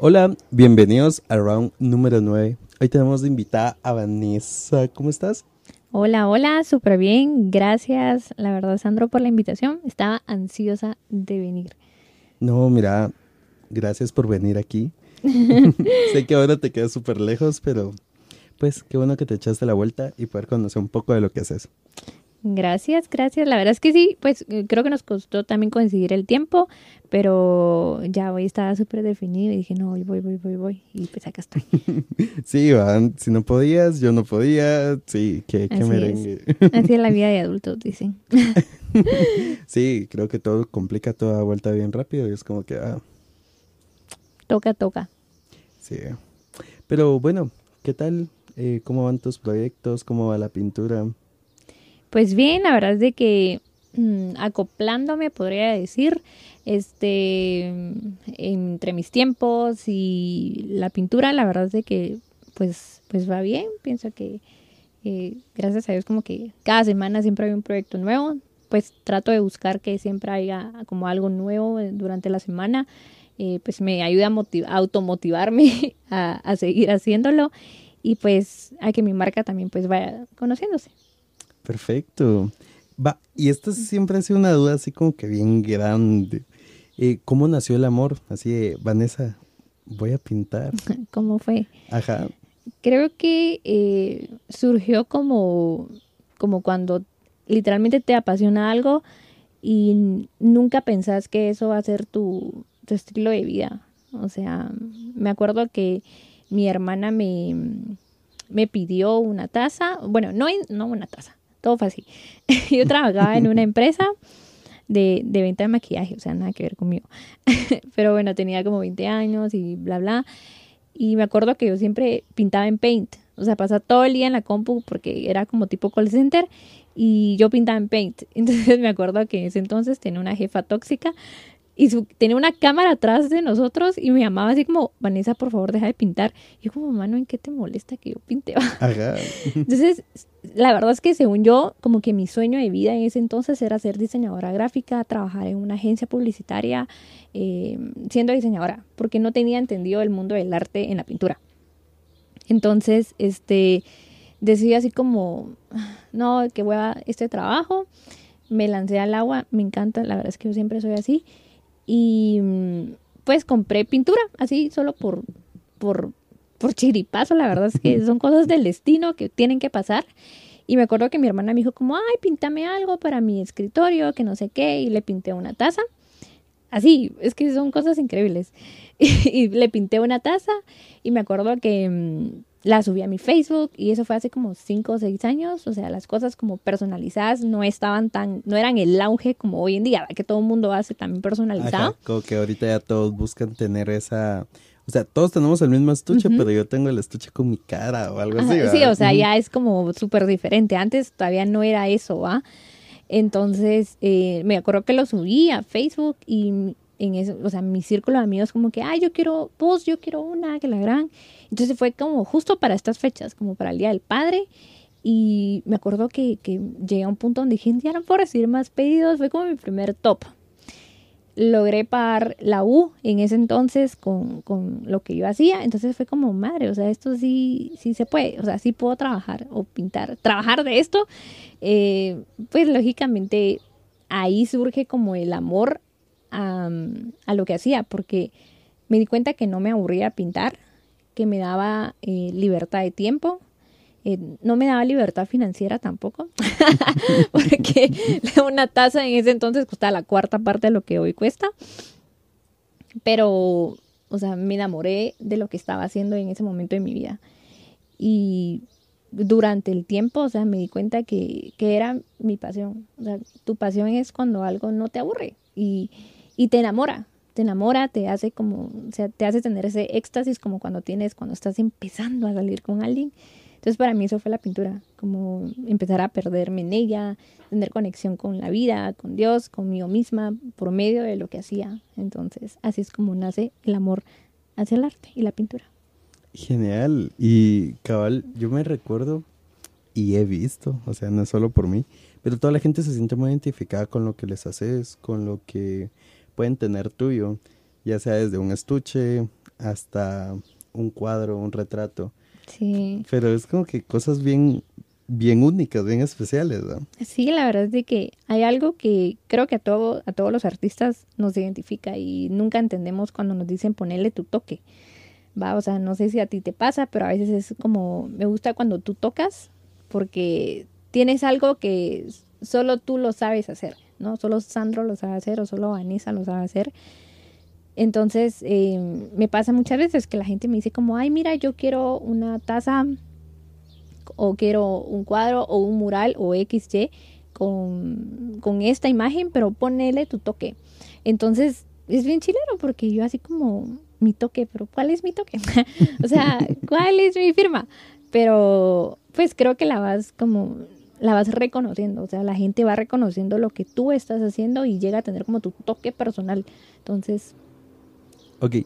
Hola, bienvenidos a round número 9. Hoy tenemos de invitada a Vanessa. ¿Cómo estás? Hola, hola, súper bien. Gracias, la verdad, Sandro, por la invitación. Estaba ansiosa de venir. No, mira, gracias por venir aquí. sé que ahora te quedas súper lejos, pero pues qué bueno que te echaste la vuelta y poder conocer un poco de lo que haces. Gracias, gracias. La verdad es que sí, pues eh, creo que nos costó también coincidir el tiempo, pero ya hoy estaba súper definido y dije, no, voy, voy, voy, voy, voy. Y pues acá estoy. sí, Iván, si no podías, yo no podía. Sí, qué, qué merengue. Así es la vida de adultos, dicen. sí, creo que todo complica toda vuelta bien rápido y es como que... Ah. Toca, toca. Sí. Pero bueno, ¿qué tal? Eh, ¿Cómo van tus proyectos? ¿Cómo va la pintura? Pues bien, la verdad es de que mm, acoplándome, podría decir, este, entre mis tiempos y la pintura, la verdad es de que pues, pues va bien. Pienso que eh, gracias a Dios como que cada semana siempre hay un proyecto nuevo. Pues trato de buscar que siempre haya como algo nuevo durante la semana. Eh, pues me ayuda a, automotivarme a, a seguir haciéndolo y pues a que mi marca también pues vaya conociéndose. Perfecto. Va, y esta siempre ha sido una duda así como que bien grande. Eh, ¿Cómo nació el amor? Así de, Vanessa, voy a pintar. ¿Cómo fue? Ajá. Creo que eh, surgió como, como cuando literalmente te apasiona algo y nunca pensás que eso va a ser tu, tu estilo de vida. O sea, me acuerdo que mi hermana me, me pidió una taza, bueno, no, no una taza, todo fue así. Yo trabajaba en una empresa de, de venta de maquillaje, o sea, nada que ver conmigo. Pero bueno, tenía como 20 años y bla, bla. Y me acuerdo que yo siempre pintaba en Paint. O sea, pasaba todo el día en la compu porque era como tipo call center y yo pintaba en Paint. Entonces me acuerdo que en ese entonces tenía una jefa tóxica y tenía una cámara atrás de nosotros y me llamaba así como, Vanessa, por favor, deja de pintar. Y yo como, mano, ¿en qué te molesta que yo pinte? Entonces, la verdad es que según yo, como que mi sueño de vida en ese entonces era ser diseñadora gráfica, trabajar en una agencia publicitaria, eh, siendo diseñadora, porque no tenía entendido el mundo del arte en la pintura. Entonces, este, decidí así como, no, que voy a este trabajo, me lancé al agua, me encanta, la verdad es que yo siempre soy así y mm, pues compré pintura, así solo por, por, por chiripazo, la verdad es que son cosas del destino que tienen que pasar. Y me acuerdo que mi hermana me dijo como, ay, píntame algo para mi escritorio, que no sé qué, y le pinté una taza. Así, es que son cosas increíbles. y le pinté una taza y me acuerdo que mm, la subí a mi Facebook y eso fue hace como 5 o 6 años, o sea, las cosas como personalizadas no estaban tan, no eran el auge como hoy en día, que todo el mundo hace también personalizado. como que ahorita ya todos buscan tener esa, o sea, todos tenemos el mismo estuche, pero yo tengo el estuche con mi cara o algo así. Sí, o sea, ya es como súper diferente, antes todavía no era eso, ¿va? Entonces, eh, me acuerdo que lo subí a Facebook y en eso, o sea, mi círculo de amigos como que, ay, yo quiero dos, yo quiero una, que la gran. Entonces fue como justo para estas fechas, como para el Día del Padre. Y me acuerdo que, que llegué a un punto donde dije, ya no puedo recibir más pedidos, fue como mi primer top. Logré pagar la U en ese entonces con, con lo que yo hacía, entonces fue como, madre, o sea, esto sí, sí se puede, o sea, sí puedo trabajar o pintar. Trabajar de esto, eh, pues lógicamente ahí surge como el amor a, lo que hacía, porque me di cuenta que no me aburría pintar, que me daba eh, libertad de tiempo, eh, no me daba libertad financiera tampoco, porque una taza en ese entonces costaba la cuarta parte de lo que hoy cuesta, pero, o sea, me enamoré de lo que estaba haciendo en ese momento de mi vida. Y durante el tiempo, o sea, me di cuenta que, que era mi pasión. O sea, tu pasión es cuando algo no te aburre. Y, y te enamora, te enamora, te hace como, o sea, te hace tener ese éxtasis como cuando tienes, cuando estás empezando a salir con alguien. Entonces para mí eso fue la pintura, como empezar a perderme en ella, tener conexión con la vida, con Dios, conmigo misma, por medio de lo que hacía. Entonces así es como nace el amor hacia el arte y la pintura. Genial. Y cabal, yo me recuerdo y he visto, o sea, no es solo por mí, pero toda la gente se siente muy identificada con lo que les haces, con lo que pueden tener tuyo, ya sea desde un estuche hasta un cuadro, un retrato. Sí. Pero es como que cosas bien, bien únicas, bien especiales, ¿no? Sí, la verdad es de que hay algo que creo que a, todo, a todos los artistas nos identifica y nunca entendemos cuando nos dicen ponerle tu toque. Va, o sea, no sé si a ti te pasa, pero a veces es como, me gusta cuando tú tocas porque tienes algo que solo tú lo sabes hacer, ¿no? Solo Sandro lo sabe hacer o solo Vanessa lo sabe hacer. Entonces, eh, me pasa muchas veces que la gente me dice como, ay, mira, yo quiero una taza o quiero un cuadro o un mural o XY con, con esta imagen, pero ponele tu toque. Entonces, es bien chileno porque yo así como, mi toque, pero ¿cuál es mi toque? o sea, ¿cuál es mi firma? Pero pues creo que la vas como la vas reconociendo, o sea, la gente va reconociendo lo que tú estás haciendo y llega a tener como tu toque personal. Entonces... Ok,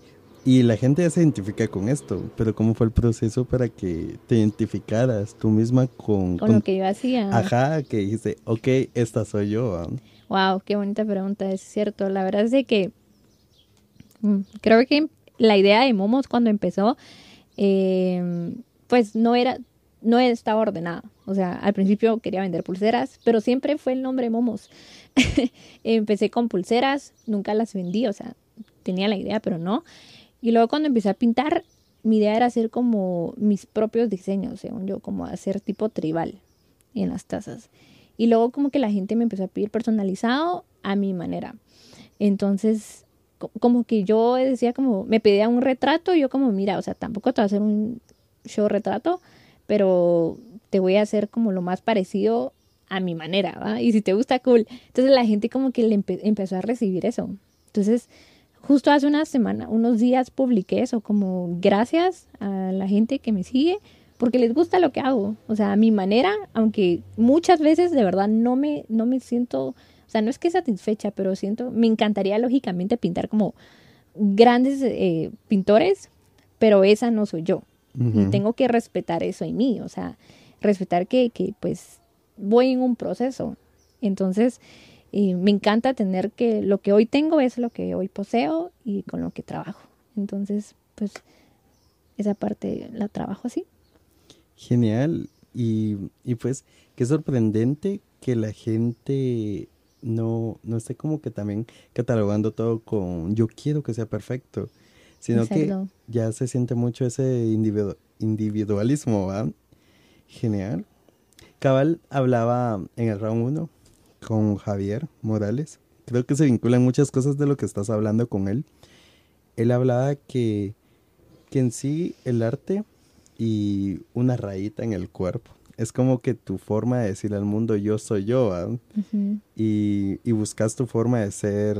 y la gente ya se identifica con esto, pero ¿cómo fue el proceso para que te identificaras tú misma con... Con, lo que yo hacía. Ajá, que dijiste, ok, esta soy yo. Wow, qué bonita pregunta, es cierto. La verdad es de que mm, creo que la idea de Momos cuando empezó, eh, pues no era, no estaba ordenada. O sea, al principio quería vender pulseras, pero siempre fue el nombre Momos. empecé con pulseras, nunca las vendí, o sea, tenía la idea, pero no. Y luego cuando empecé a pintar, mi idea era hacer como mis propios diseños, según yo, como hacer tipo tribal en las tazas. Y luego como que la gente me empezó a pedir personalizado a mi manera. Entonces, como que yo decía como, me pedía un retrato, y yo como, mira, o sea, tampoco te voy a hacer un show retrato, pero te voy a hacer como lo más parecido a mi manera, ¿va? Y si te gusta, cool. Entonces la gente como que le empezó a recibir eso. Entonces, justo hace una semana, unos días publiqué eso, como gracias a la gente que me sigue, porque les gusta lo que hago. O sea, a mi manera, aunque muchas veces de verdad no me, no me siento, o sea, no es que satisfecha, pero siento, me encantaría lógicamente pintar como grandes eh, pintores, pero esa no soy yo. Y tengo que respetar eso en mí, o sea, respetar que, que pues voy en un proceso. Entonces, eh, me encanta tener que lo que hoy tengo es lo que hoy poseo y con lo que trabajo. Entonces, pues esa parte la trabajo así. Genial. Y, y pues, qué sorprendente que la gente no, no esté como que también catalogando todo con yo quiero que sea perfecto sino que ya se siente mucho ese individualismo, ¿va? Genial. Cabal hablaba en el round 1 con Javier Morales. Creo que se vinculan muchas cosas de lo que estás hablando con él. Él hablaba que, que en sí el arte y una rayita en el cuerpo es como que tu forma de decirle al mundo yo soy yo, y, y buscas tu forma de ser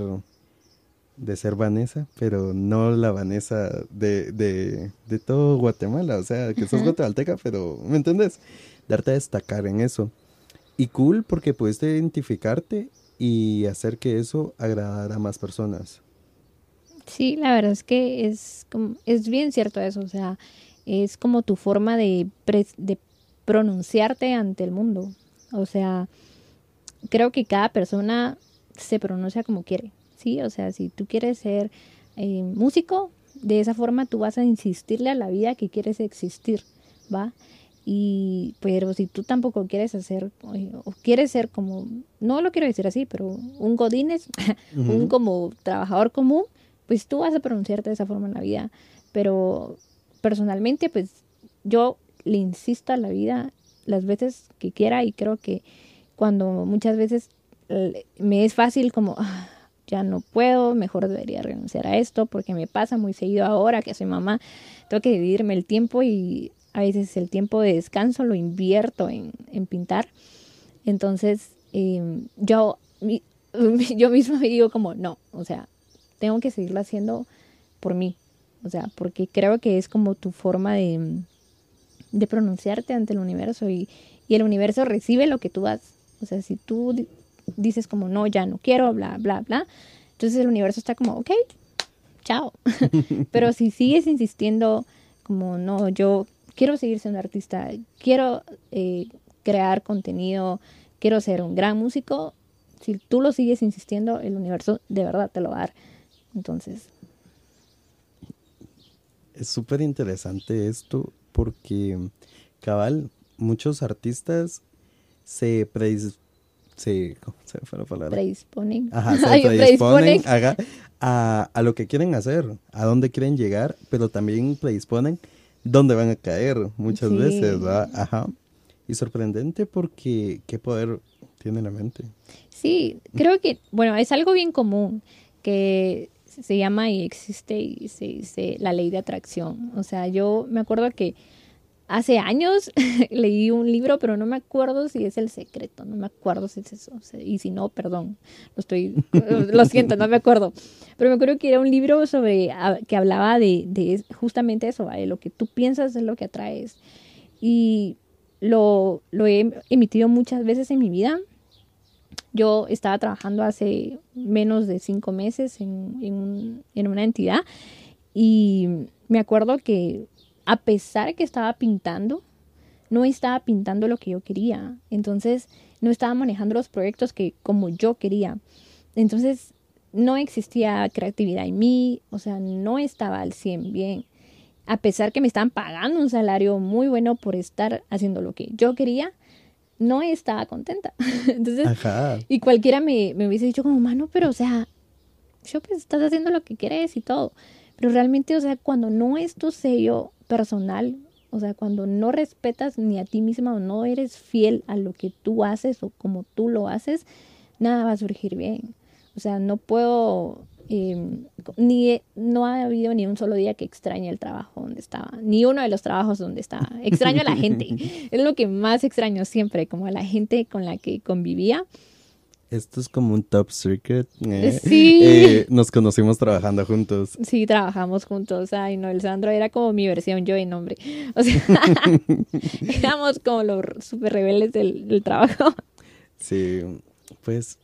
de ser Vanessa, pero no la Vanessa de, de, de todo Guatemala, o sea, que sos guatemalteca, pero, ¿me entiendes? Darte a destacar en eso. Y cool porque pudiste identificarte y hacer que eso agradara a más personas. Sí, la verdad es que es, es bien cierto eso, o sea, es como tu forma de, de pronunciarte ante el mundo. O sea, creo que cada persona se pronuncia como quiere. ¿sí? O sea, si tú quieres ser eh, músico, de esa forma tú vas a insistirle a la vida que quieres existir, ¿va? Y, pero si tú tampoco quieres hacer, o quieres ser como, no lo quiero decir así, pero un godines, un como trabajador común, pues tú vas a pronunciarte de esa forma en la vida. Pero personalmente, pues yo le insisto a la vida las veces que quiera y creo que cuando muchas veces me es fácil como, ah, ya no puedo, mejor debería renunciar a esto porque me pasa muy seguido ahora que soy mamá, tengo que dividirme el tiempo y a veces el tiempo de descanso lo invierto en, pintar. Entonces, em, yo, yo misma me digo como, no, o sea, tengo que seguirlo haciendo por mí, o sea, porque creo que es como tu forma de, de pronunciarte ante el universo y, y el universo recibe lo que tú das. O sea, si tú dices como, no, ya no quiero, bla, bla, bla. Entonces el universo está como, ok, chao. Pero si sigues insistiendo como, no, yo quiero seguir siendo artista, quiero eh, crear contenido, quiero ser un gran músico, si tú lo sigues insistiendo, el universo de verdad te lo va a dar. Entonces. Es súper interesante esto porque, cabal, muchos artistas se predis se, ¿cómo se fue la palabra? Predisponen. Ajá, se Ay, predisponen ajá, a, a lo que quieren hacer, a dónde quieren llegar, pero también predisponen dónde van a caer muchas Sí. veces, ¿verdad? Ajá. Y sorprendente porque qué poder tiene la mente. Sí, creo que, bueno, es algo bien común que se llama y existe y se dice la ley de atracción. O sea, yo me acuerdo que hace años leí un libro, pero no me acuerdo si es el secreto, no me acuerdo si es eso. y si no, perdón, lo estoy, lo siento, no me acuerdo. Pero me acuerdo que era un libro sobre, que hablaba de, de justamente eso, de lo que tú piensas es lo que atraes. Y lo, lo he emitido muchas veces en mi vida. Yo estaba trabajando hace menos de cinco meses en, en en una entidad y me acuerdo que a pesar que estaba pintando, no estaba pintando lo que yo quería. Entonces, no estaba manejando los proyectos que como yo quería. Entonces, no existía creatividad en mí, o sea, no estaba al 100 bien. A pesar que me estaban pagando un salario muy bueno por estar haciendo lo que yo quería, no estaba contenta. Entonces, Ajá. y cualquiera me, me hubiese dicho como, mano, pero o sea, yo pues estás haciendo lo que quieres y todo. Pero realmente, o sea, cuando no es tu sello personal, o sea, cuando no respetas ni a ti misma o no eres fiel a lo que tú haces o como tú lo haces, nada va a surgir bien. O sea, no puedo, eh, ni no ha habido ni un solo día que extrañe el trabajo donde estaba, ni uno de los trabajos donde estaba. Extraño a la gente, es lo que más extraño siempre, como a la gente con la que convivía. Esto es como un top secret. ¿eh? Sí. Eh, nos conocimos trabajando juntos. Sí, trabajamos juntos. Ay, no, el Sandro era como mi versión yo en hombre. O sea, éramos como los súper rebeldes del, del trabajo. Sí, pues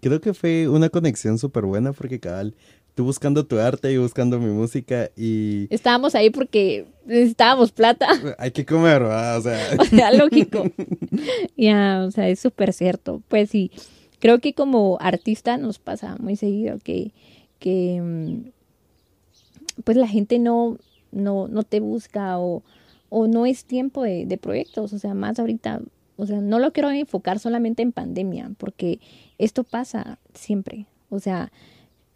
creo que fue una conexión súper buena porque cabal, tú buscando tu arte y buscando mi música y Estábamos ahí porque necesitábamos plata. hay que comer, ¿verdad? O sea, O sea, lógico. Ya, o sea, es súper cierto. Pues sí, creo que como artista nos pasa muy seguido que, mm, pues la gente no, no, no te busca o, o no es tiempo de, proyectos. O sea, más ahorita, o sea, no lo quiero enfocar solamente en pandemia, porque esto pasa siempre. O sea,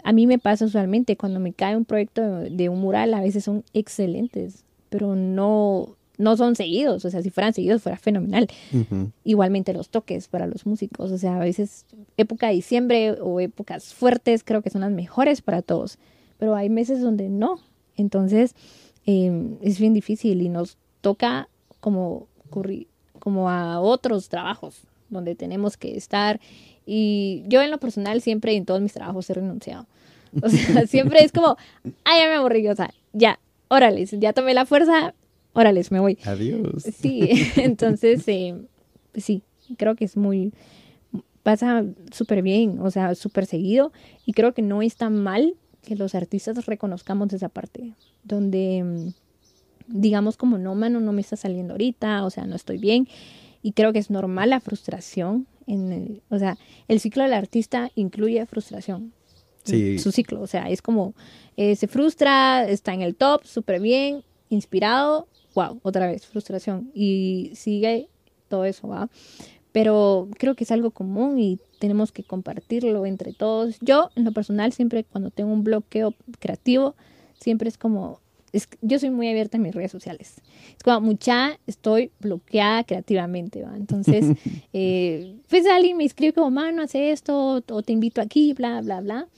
a mí me pasa usualmente cuando me cae un proyecto de un mural, a veces son excelentes, pero no, no son seguidos. O sea, si fueran seguidos fuera fenomenal. Igualmente los toques para los músicos. O sea, a veces época de diciembre o épocas fuertes creo que son las mejores para todos. Pero hay meses donde no. Entonces eh, es bien difícil y nos toca como, como a otros trabajos donde tenemos que estar. Y yo en lo personal siempre en todos mis trabajos he renunciado. O sea, siempre es como, ay, ya me aburrí, o sea, ya, órale, ya tomé la fuerza, órale, me voy. adiós. Sí, entonces, eh, sí, creo que es muy, pasa súper bien, o sea, súper seguido, y creo que no está mal que los artistas reconozcamos esa parte, donde mm, digamos como, no, mano, no me está saliendo ahorita, o sea, no estoy bien, y creo que es normal la frustración, en el- o sea, el ciclo del artista incluye frustración. Sí. Su ciclo, o sea, es como, eh, se frustra, está en el top, súper bien, inspirado, wow, otra vez, frustración. Y sigue todo eso, ¿va? Pero creo que es algo común y tenemos que compartirlo entre todos. Yo, en lo personal, siempre cuando tengo un bloqueo creativo, siempre es como, es, yo soy muy abierta en mis redes sociales. Es como, mucha, estoy bloqueada creativamente, ¿va? Entonces, eh, pues alguien me escribe como, mano, hace esto, o te invito aquí, bla, bla, bla.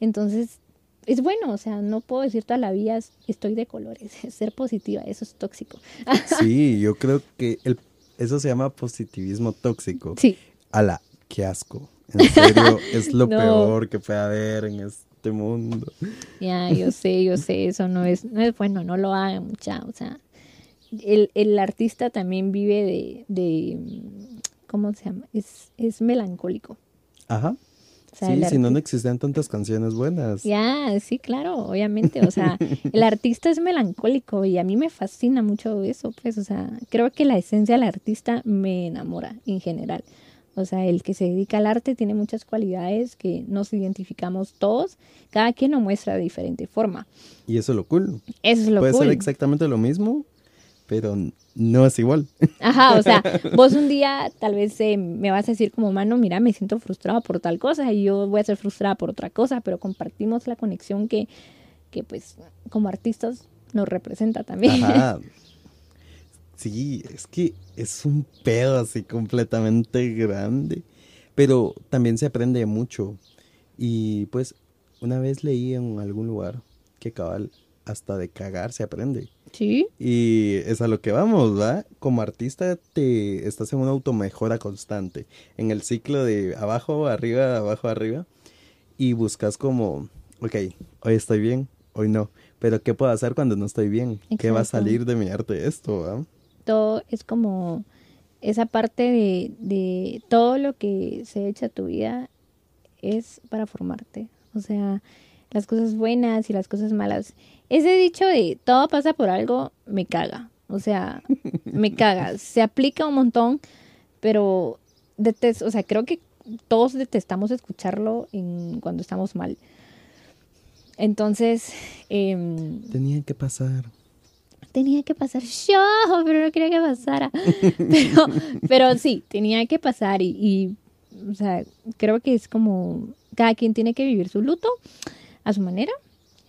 Entonces, es bueno, o sea, no puedo decir toda la vida estoy de colores, ser positiva, eso es tóxico. Sí, yo creo que el, eso se llama positivismo tóxico. Sí, A la, qué asco. En serio, es lo No. peor que puede haber en este mundo. ya, yo sé, yo sé, eso no es, no es bueno, no lo hagan mucha, o sea, el, el artista también vive de, de, ¿cómo se llama? Es, es melancólico. Ajá. O sea, sí, si no, no existían tantas canciones buenas. Ya, sí, claro, obviamente, o sea, el artista es melancólico y a mí me fascina mucho eso, pues, o sea, creo que la esencia del artista me enamora en general. O sea, el que se dedica al arte tiene muchas cualidades que nos identificamos todos. Cada quien lo muestra de diferente forma. Y eso es lo cool. Eso es lo Puede cool. ser exactamente lo mismo, pero no es igual. Ajá, o sea, vos un día tal vez eh, me vas a decir como, mano, mira, me siento frustrada por tal cosa y yo voy a ser frustrada por otra cosa, pero compartimos la conexión que, que pues como artistas nos representa también. Ajá. Sí, es que es un pedo así completamente grande, pero también se aprende mucho. Y pues una vez leí en algún lugar que cabal hasta de cagar se aprende. Sí, Y es a lo que vamos, ¿va? Como artista te estás en una automejora constante, en el ciclo de abajo, arriba, abajo, arriba, y buscas como, ok, hoy estoy bien, hoy no, pero ¿qué puedo hacer cuando no estoy bien? ¿Qué va a salir de mi arte esto, va? todo es como esa parte de, de todo lo que se echa a tu vida es para formarte. O sea, las cosas buenas y las cosas malas. Ese dicho de todo pasa por algo me caga. O sea, me caga. Se aplica un montón, pero detes- o sea, creo que todos detestamos escucharlo en, cuando estamos mal. Entonces, em, Tenía que pasar. tenía que pasar yo, pero no quería que pasara. Pero, pero sí, tenía que pasar y, y, o sea, creo que es como, cada quien tiene que vivir su luto a su manera,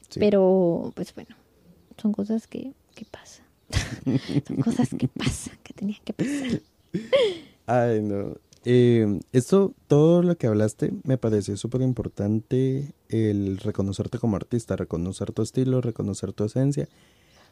Sí. pero pues bueno, son cosas que, que pasan. son cosas que pasan, que tenían que pasar. Ay, no. Eh, esto, todo lo que hablaste, me pareció súper importante el reconocerte como artista, reconocer tu estilo, reconocer tu esencia,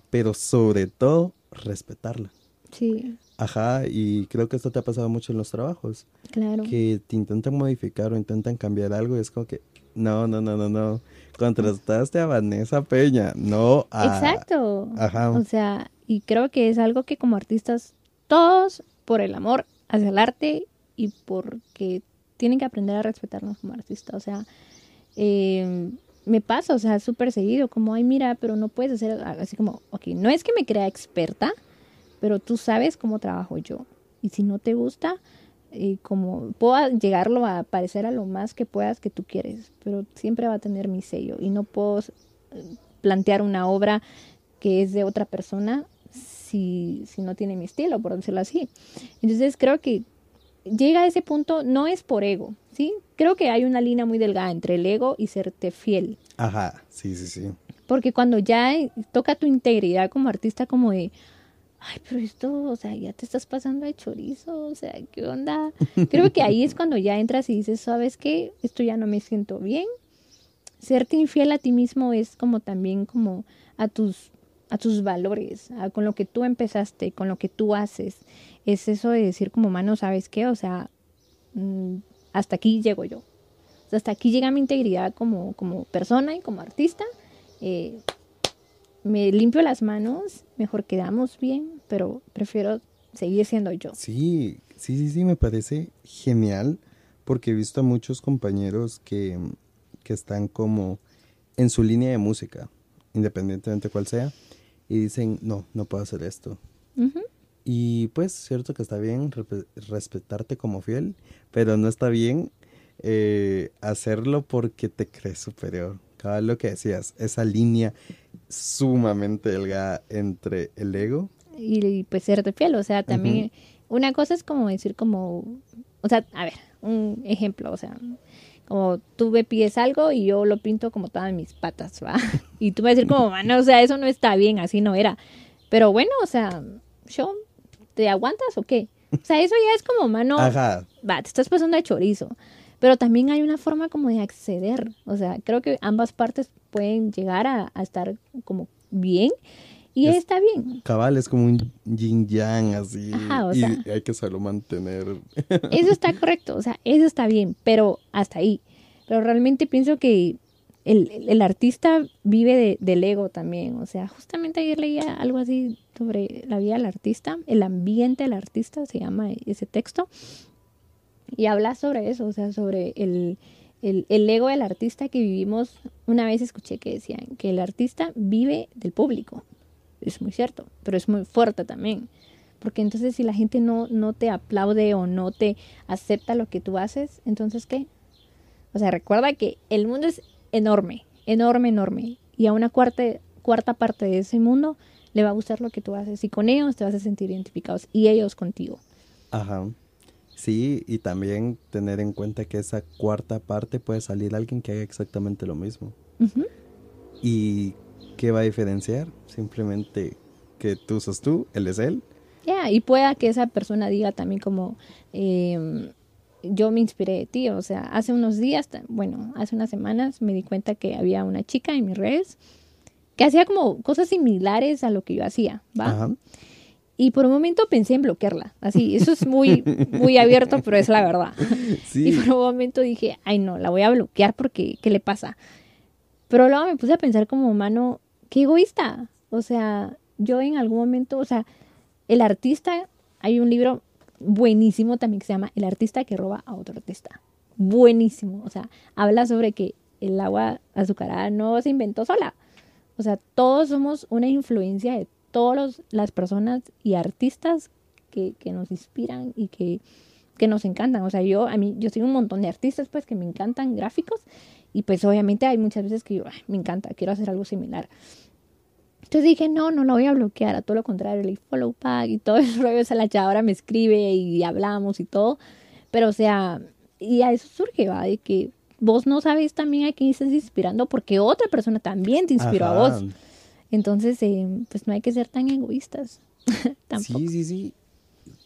pero sobre todo respetarla. Sí, Ajá, y creo que esto te ha pasado mucho en los trabajos, claro. que te intentan modificar o intentan cambiar algo y es como que, no, no, no, no, no, contrataste a Vanessa Peña, no a... Exacto. Ajá. O sea, y creo que es algo que como artistas, todos por el amor hacia el arte y porque tienen que aprender a respetarnos como artistas. O sea, eh, me pasa, o sea, súper seguido, como, ay, mira, pero no puedes hacer así como, ok, no es que me crea experta, pero tú sabes cómo trabajo yo. Y si no te gusta, eh, como puedo llegarlo a parecer a lo más que puedas que tú quieres, pero siempre va a tener mi sello y no puedo eh, plantear una obra que es de otra persona si, si no tiene mi estilo, por decirlo así. Entonces creo que llega a ese punto, no es por ego, ¿sí? Creo que hay una línea muy delgada entre el ego y serte fiel. Ajá, sí, sí, sí. Porque cuando ya toca tu integridad como artista, como de, ay, pero esto, o sea, ya te estás pasando de chorizo, o sea, ¿qué onda? Creo que ahí es cuando ya entras y dices, ¿sabes qué? Esto ya no me siento bien. Serte infiel a ti mismo es como también como a tus a tus valores, a- con lo que tú empezaste, con lo que tú haces. Es eso de decir como, mano, ¿sabes qué? O sea, mm, hasta aquí llego yo. O sea, hasta aquí llega mi integridad como, como persona y como artista. Eh, me limpio las manos, mejor quedamos bien, pero prefiero seguir siendo yo. Sí, sí, sí, sí, me parece genial porque he visto a muchos compañeros que, que están como en su línea de música, independientemente cuál sea, y dicen, no, no puedo hacer esto. Y pues, cierto que está bien respetarte como fiel, pero no está bien eh, hacerlo porque te crees superior. Lo que decías, esa línea sumamente delgada entre el ego. y, y, pues serte fiel, o sea, también una cosa es como decir como, o sea, a ver, un ejemplo, o sea, como tú me pides algo y yo lo pinto como todas mis patas, ¿va? Y tú me vas a decir como, mano, o sea, eso no está bien, así no era. Pero bueno, o sea, yo, ¿te aguantas o qué? O sea, eso ya es como, mano, Ajá, va, te estás pasando de chorizo. Pero también hay una forma como de acceder. O sea, creo que ambas partes pueden llegar a, a estar como bien. Y Es- está bien. cabal es como un yin yang así Ajá, o y sea. hay que saberlo mantener. Eso está correcto. O sea, eso está bien. Pero hasta ahí. Pero realmente pienso que el, el- el artista vive de- del ego también. O sea, justamente ayer leía algo así sobre la vida del artista. El ambiente del artista se llama ese texto. Y habla sobre eso, o sea, sobre el, el, ego del artista que vivimos. Una vez escuché que decían que el artista vive del público. Es muy cierto, pero es muy fuerte también. porque entonces si la gente no, no te aplaude o no te acepta lo que tú haces, entonces ¿qué? O sea, recuerda que el mundo es enorme, enorme, enorme. Y a una cuarta, cuarta parte de ese mundo le va a gustar lo que tú haces. Y con ellos te vas a sentir identificados y ellos contigo. Ajá. Sí, y también tener en cuenta que esa cuarta parte puede salir alguien que haga exactamente lo mismo. ¿Y qué va a diferenciar? Simplemente que tú sos tú, él es él. Ya, y pueda que esa persona diga también como, em, yo me inspiré de ti, o sea, hace unos días, bueno, hace unas semanas me di cuenta que había una chica en mis redes que hacía como cosas similares a lo que yo hacía, ¿va? Ajá. Y por un momento pensé en bloquearla, así, eso es muy, muy abierto, pero es la verdad. Y por un momento dije, ay no, la voy a bloquear porque, ¿qué le pasa? Pero luego me puse a pensar como humano, qué egoísta. O sea, yo en algún momento, o sea, el artista, hay un libro buenísimo también que se llama El artista que roba a otro artista. Buenísimo. O sea, habla sobre que el agua azucarada no se inventó sola. O sea, todos somos una influencia de todas las personas y artistas que, que nos inspiran y que, que, nos encantan. O sea, yo a mí yo soy un montón de artistas pues que me encantan gráficos y pues obviamente hay muchas veces que yo me encanta, quiero hacer algo similar. Entonces dije, no, no lo voy a bloquear, a todo lo contrario, le follow back y todo el rollo, esa la ahora me escribe y hablamos y todo. Pero o sea, y a eso surge, va, de que vos no sabes también a quién estás inspirando porque otra persona también te inspiró a vos. Entonces, eh, pues no hay que ser tan egoístas. Tampoco. Sí, sí, sí.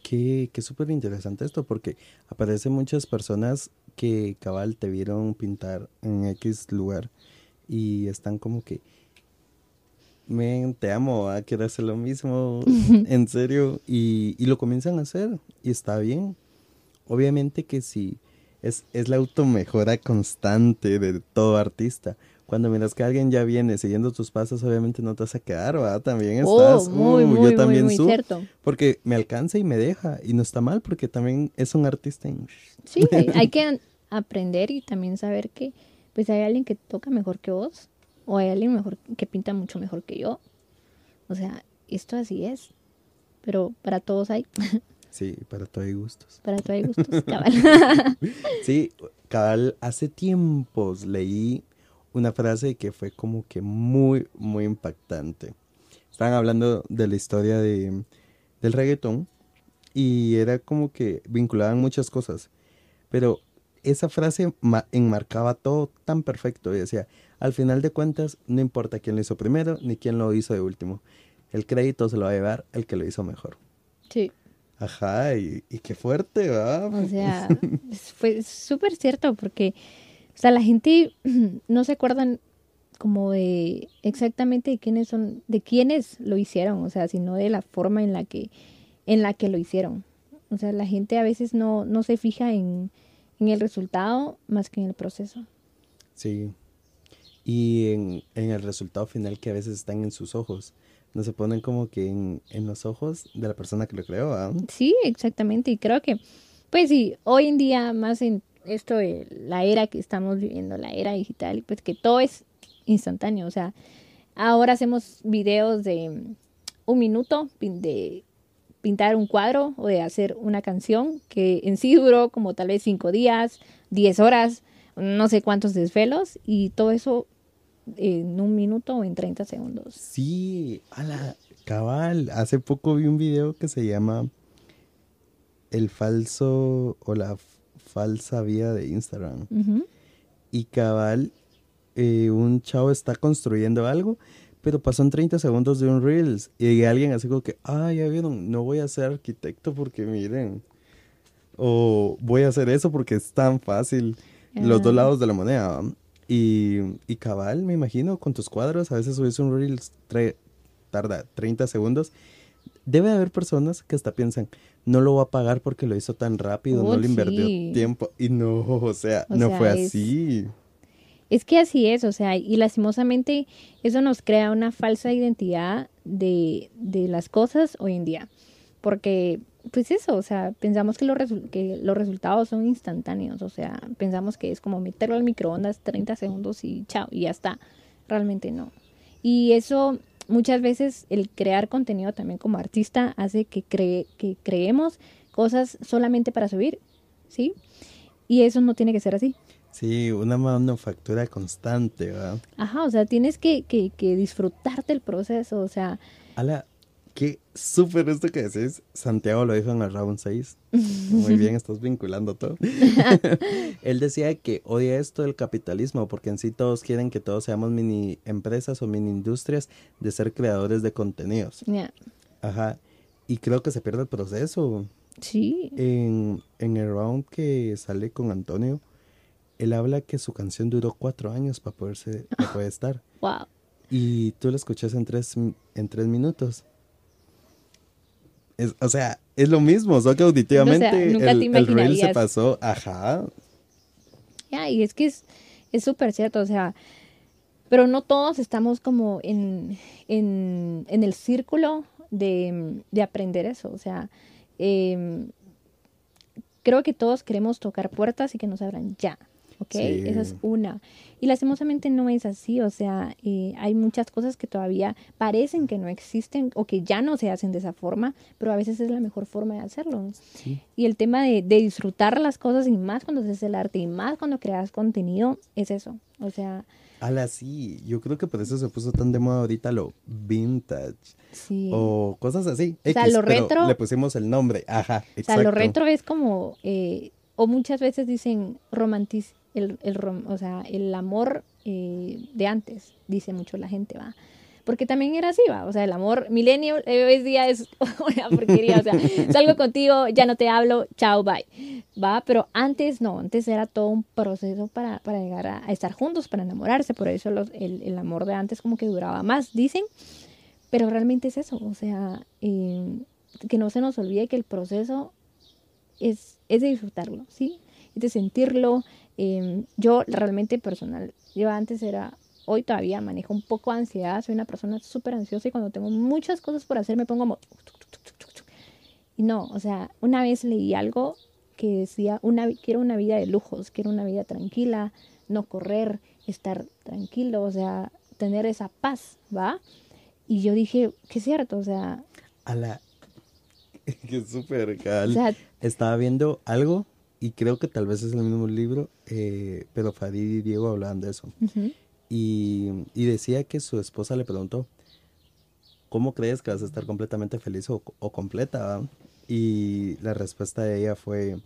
Qué, qué súper interesante esto, porque aparecen muchas personas que cabal te vieron pintar en X lugar y están como que, men, te amo, ah, quiero hacer lo mismo, en serio, y, y, lo comienzan a hacer y está bien. Obviamente que sí, es, es la automejora constante de todo artista, cuando miras que alguien ya viene siguiendo tus pasos, obviamente no te vas a quedar, ¿verdad? También oh, estás, muy, uh, muy, yo también muy, cierto. porque me alcanza y me deja, y no está mal, porque también es un artista. Sí, hay, que aprender y también saber que, pues hay alguien que toca mejor que vos, o hay alguien mejor que pinta mucho mejor que yo. O sea, esto así es, pero para todos hay. Sí, para todos hay gustos. Para todos hay gustos, cabal. sí, cabal, hace tiempos leí una frase que fue como que muy, muy impactante. Estaban hablando de la historia de, del reggaetón y era como que vinculaban muchas cosas, pero esa frase enmarcaba todo tan perfecto y decía, al final de cuentas, no importa quién lo hizo primero ni quién lo hizo de último, el crédito se lo va a llevar el que lo hizo mejor. Sí. Ajá, y, y qué fuerte, ¿va? O sea, fue súper cierto porque o sea, la gente no se acuerdan como de exactamente de quiénes son, de quiénes lo hicieron, o sea, sino de la forma en la que, en la que lo hicieron. O sea, la gente a veces no, no se fija en, en el resultado más que en el proceso. Sí. Y en, en, el resultado final que a veces están en sus ojos. No se ponen como que en, en los ojos de la persona que lo creó. ¿ah? Sí, exactamente. Y creo que, pues sí, hoy en día más en esto de la era que estamos viviendo, la era digital, pues que todo es instantáneo. O sea, ahora hacemos videos de un minuto de pintar un cuadro o de hacer una canción que en sí duró como tal vez cinco días, diez horas, no sé cuántos desvelos y todo eso en un minuto o en 30 segundos. Sí, a la cabal. Hace poco vi un video que se llama El falso o la falsa vía de Instagram. Y cabal, eh, un chavo está construyendo algo, pero pasan 30 segundos de un Reels y alguien así como que, ah, ya vieron, no voy a ser arquitecto porque miren, o voy a hacer eso porque es tan fácil, los dos lados de la moneda. Y, y, cabal, me imagino, con tus cuadros, a veces subes un Reels, tarda 30 segundos. Debe haber personas que hasta piensan, no lo va a pagar porque lo hizo tan rápido, no le invirtió tiempo. Y no, o sea, no fue así. Es que así es, o sea, y lastimosamente eso nos crea una falsa identidad de, de las cosas hoy en día. Porque, pues eso, o sea, pensamos que, que los resultados son instantáneos, o sea, pensamos que es como meterlo al microondas 30 segundos y chao, y ya está. Realmente no. Y eso muchas veces el crear contenido también como artista hace que, cree, que creemos cosas solamente para subir, ¿sí? Y eso no tiene que ser así. Sí, una manufactura constante, ¿verdad? Ajá, o sea, tienes que, que, que disfrutarte el proceso, o sea... Ala, qué súper esto que decís. Santiago lo dijo en el round 6. Muy bien, estás vinculando todo. Él decía que odia esto del capitalismo porque en sí todos quieren que todos seamos mini empresas o mini industrias de ser creadores de contenidos. Ya. Ajá. Y creo que se pierde el proceso. Sí. En, en el round que sale con Antonio, él habla que su canción duró cuatro años para poderse para poder estar. Wow. Y tú la escuchas en tres, en tres minutos. Es, o sea, es lo mismo, solo que auditivamente O sea, nunca el, te el reel se pasó, ajá. Ya, y es que es es súper cierto, o sea, pero no todos estamos como en, en, en el círculo de, de aprender eso, o sea, em, creo que todos queremos tocar puertas y que nos abran ya, ¿ok? Sí. Esa es una. Y lastimosamente no es así, o sea, eh, hay muchas cosas que todavía parecen que no existen o que ya no se hacen de esa forma, pero a veces es la mejor forma de hacerlo. Sí. Y el tema de, de disfrutar las cosas y más cuando haces el arte y más cuando creas contenido es eso. O sea, Ala, sí, yo creo que por eso se puso tan de moda ahorita lo vintage sí. o cosas así. O sea, lo pero retro- Le pusimos el nombre, ajá, o sea, lo retro es como, eh, o muchas veces dicen romantic, el, el rom- o sea, el amor eh, de antes, dice mucho la gente, va. Porque también era así, va. O sea, el amor milenio eh, hoy día es una porquería. O sea, salgo contigo, ya no te hablo, chao, bye. Va, pero antes no, antes era todo un proceso para, para llegar a, a estar juntos, para enamorarse. Por eso los- el, el amor de antes como que duraba más, dicen. Pero realmente es eso, o sea, eh, que no se nos olvide que el proceso es, es de disfrutarlo, ¿sí? Es de sentirlo. Eh, yo realmente personal, yo antes era, hoy todavía manejo un poco de ansiedad, soy una persona súper ansiosa y cuando tengo muchas cosas por hacer me pongo como... Y no, o sea, una vez leí algo que decía, una, quiero una vida de lujos, quiero una vida tranquila, no correr, estar tranquilo, o sea, tener esa paz, ¿va? Y yo dije, que es cierto, o sea, Ala, que súper cal. o sea, Estaba viendo algo y creo que tal vez es el mismo libro, eh, pero Farid y Diego hablaban de eso. Y, y decía que su esposa le preguntó, ¿cómo crees que vas a estar completamente feliz o, o completa? va?" Y la respuesta de ella fue,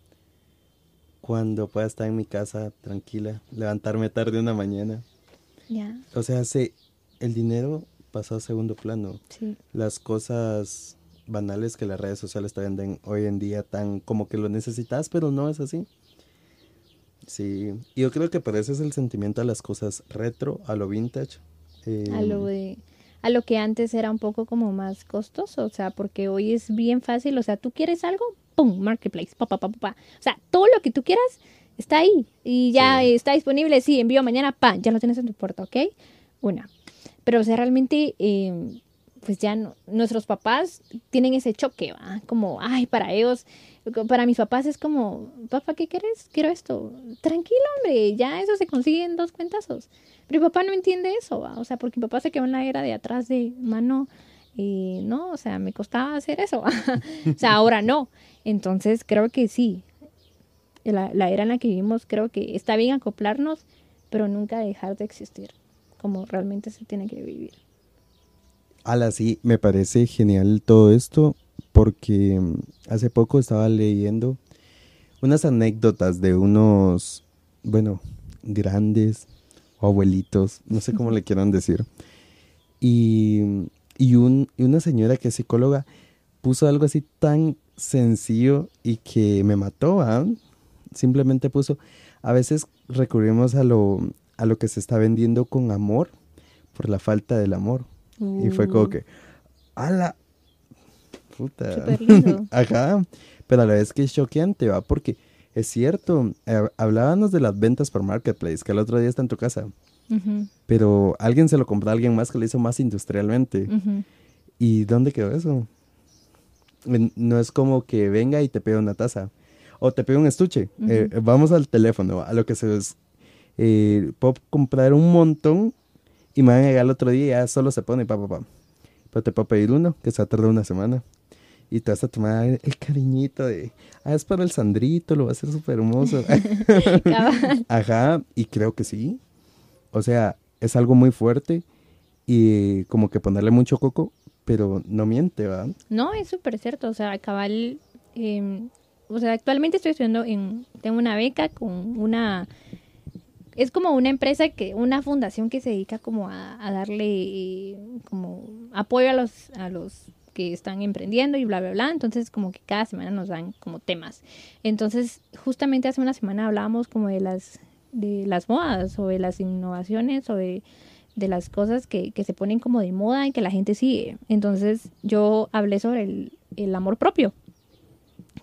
cuando pueda estar en mi casa tranquila, levantarme tarde una mañana. ya, O sea, se, el dinero pasó a segundo plano. sí. Las cosas banales que las redes sociales te venden hoy en día tan como que lo necesitas, pero no es así. Sí, y yo creo que por eso es el sentimiento a las cosas retro, a lo vintage. eh, a lo de a lo que antes era un poco como más costoso, o sea, porque hoy es bien fácil, o sea, tú quieres algo, pum, marketplace, pa pa pa pa, pa. o sea, todo lo que tú quieras está ahí y ya Sí. está disponible, sí, envío mañana, pa, ya lo tienes en tu puerta, ¿ok? Una, pero o sea, realmente, eh, pues ya no- nuestros papás tienen ese choque, ¿va? Como, ay, para ellos, para mis papás es como, papá, ¿qué quieres? Quiero esto. Tranquilo, hombre, ya eso se consigue en dos cuentazos. Pero mi papá no entiende eso, ¿va? o sea, porque mi papá se quedó en la era de atrás de mano, eh, no, o sea, me costaba hacer eso, o sea, ahora no. Entonces, creo que sí, la, la era en la que vivimos, creo que está bien acoplarnos, pero nunca dejar de existir, como realmente se tiene que vivir. Ala, sí, me parece genial todo esto porque mm, hace poco estaba leyendo unas anécdotas de unos, bueno, grandes o abuelitos, no sé cómo le quieran decir. Y, y, un, y una señora que es psicóloga puso algo así tan sencillo y que me mató, ¿ah? Simplemente puso, a veces recurrimos a lo, a lo que se está vendiendo con amor por la falta del amor. Y fue como Uh, que, ¡ala! Puta. Súper lindo. Ajá. Pero a la vez que es choqueante, ¿va? Porque es cierto, eh, hablábamos de las ventas por Marketplace, que el otro día está en tu casa, pero alguien se lo compró a alguien más que lo hizo más industrialmente. ¿Y dónde quedó eso? No es como que venga y te pega una taza o te pega un estuche. Eh, vamos al teléfono, a lo que se es. eh, puedo comprar un montón y me van a llegar el otro día y ya solo se pone pa, pa, pa. pero te puedo pedir uno que se va a tardar una semana. Y te vas a tomar el cariñito de, ah, es para el Sandrito, lo va a hacer súper hermoso. Ajá, y creo que sí. O sea, es algo muy fuerte y como que ponerle mucho coco, pero no miente, ¿va? No, es súper cierto. O sea, cabal, em, o sea, actualmente estoy estudiando en, tengo una beca con una, es como una empresa que, una fundación que se dedica como a, darle eh, como apoyo a los, a los que están emprendiendo y bla, bla, bla. Entonces, como que cada semana nos dan como temas. Entonces, justamente hace una semana hablábamos como de las, de las modas o de las innovaciones o de, las cosas que, que, se ponen como de moda y que la gente sigue. Entonces, yo hablé sobre el, el amor propio,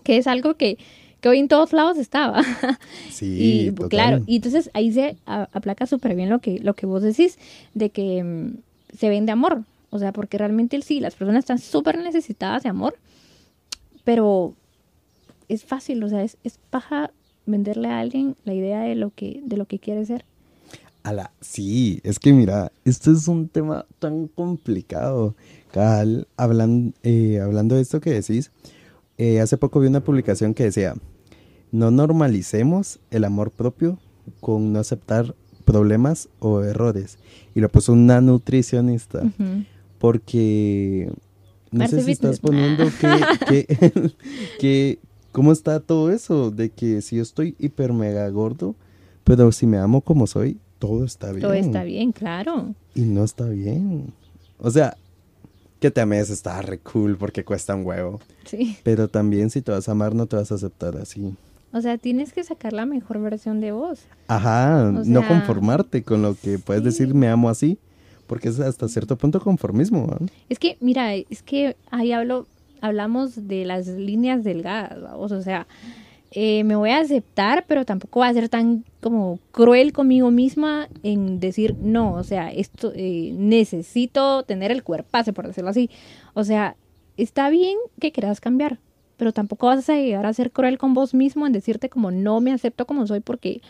que es algo que, que hoy en todos lados estaba. Sí, y, claro, y entonces ahí se aplaca súper bien lo que, lo que vos decís, de que mm, se vende amor, o sea, porque realmente sí, las personas están súper necesitadas de amor, pero es fácil, o sea, es, es paja venderle a alguien la idea de lo que, de lo que quiere ser. Ala, sí, es que mira, esto es un tema tan complicado. Cal, hablan, eh, hablando de esto que decís, eh, hace poco vi una publicación que decía, no normalicemos el amor propio con no aceptar problemas o errores. Y lo puso una nutricionista porque no sé si estás poniendo que, que, cómo está todo eso, de que si yo estoy hiper mega gordo, pero si me amo como soy, todo está bien. Todo está bien, claro. Y no está bien. O sea, que te ames está re cool porque cuesta un huevo. Sí. Pero también si te vas a amar, no te vas a aceptar así. O sea, tienes que sacar la mejor versión de vos. Ajá, no conformarte con lo que puedes decir me amo así porque es hasta cierto punto conformismo. Es que, mira, es que ahí hablo, hablamos de las líneas delgadas, o sea, eh, me voy a aceptar, pero tampoco va a ser tan como cruel conmigo misma en decir, no, o sea, esto eh, necesito tener el cuerpazo, por decirlo así. O sea, está bien que quieras cambiar, pero tampoco vas a llegar a ser cruel con vos mismo en decirte como no me acepto como soy porque,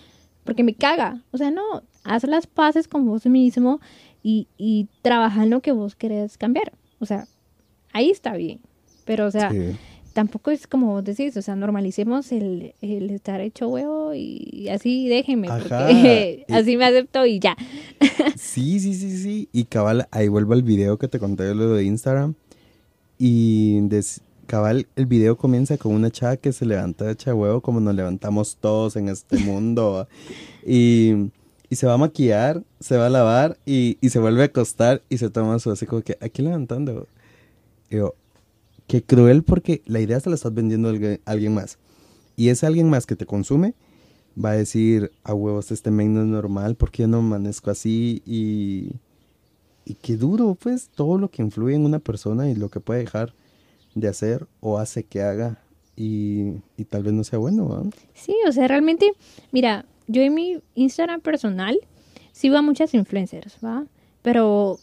porque me caga. O sea, no, haz las paces con vos mismo y, y trabajar en lo que vos querés cambiar. O sea, ahí está bien. Pero, o sea, tampoco es como vos decís, o sea, normalicemos el, el estar hecho huevo y así déjenme, porque así me acepto y ya. sí, sí, sí, sí. Y cabal, ahí vuelvo al video que te conté lo de Instagram. Y cabal, el video comienza con una chava que se levanta de huevo como nos levantamos todos en este mundo. y y se va a maquillar, se va a lavar y, se vuelve a acostar y se toma su así como que aquí levantando. Y yo, qué cruel porque la idea se la estás vendiendo a alguien, más. Y ese alguien más que te consume va a decir, a huevos, este men no es normal, porque yo no amanezco así? Y, y qué duro, pues, todo lo que influye en una persona y lo que puede dejar de hacer o hace que haga y, y tal vez no sea bueno. ¿no? Sí, o sea, realmente, mira, yo en mi Instagram personal sigo a muchas influencers, ¿va? Pero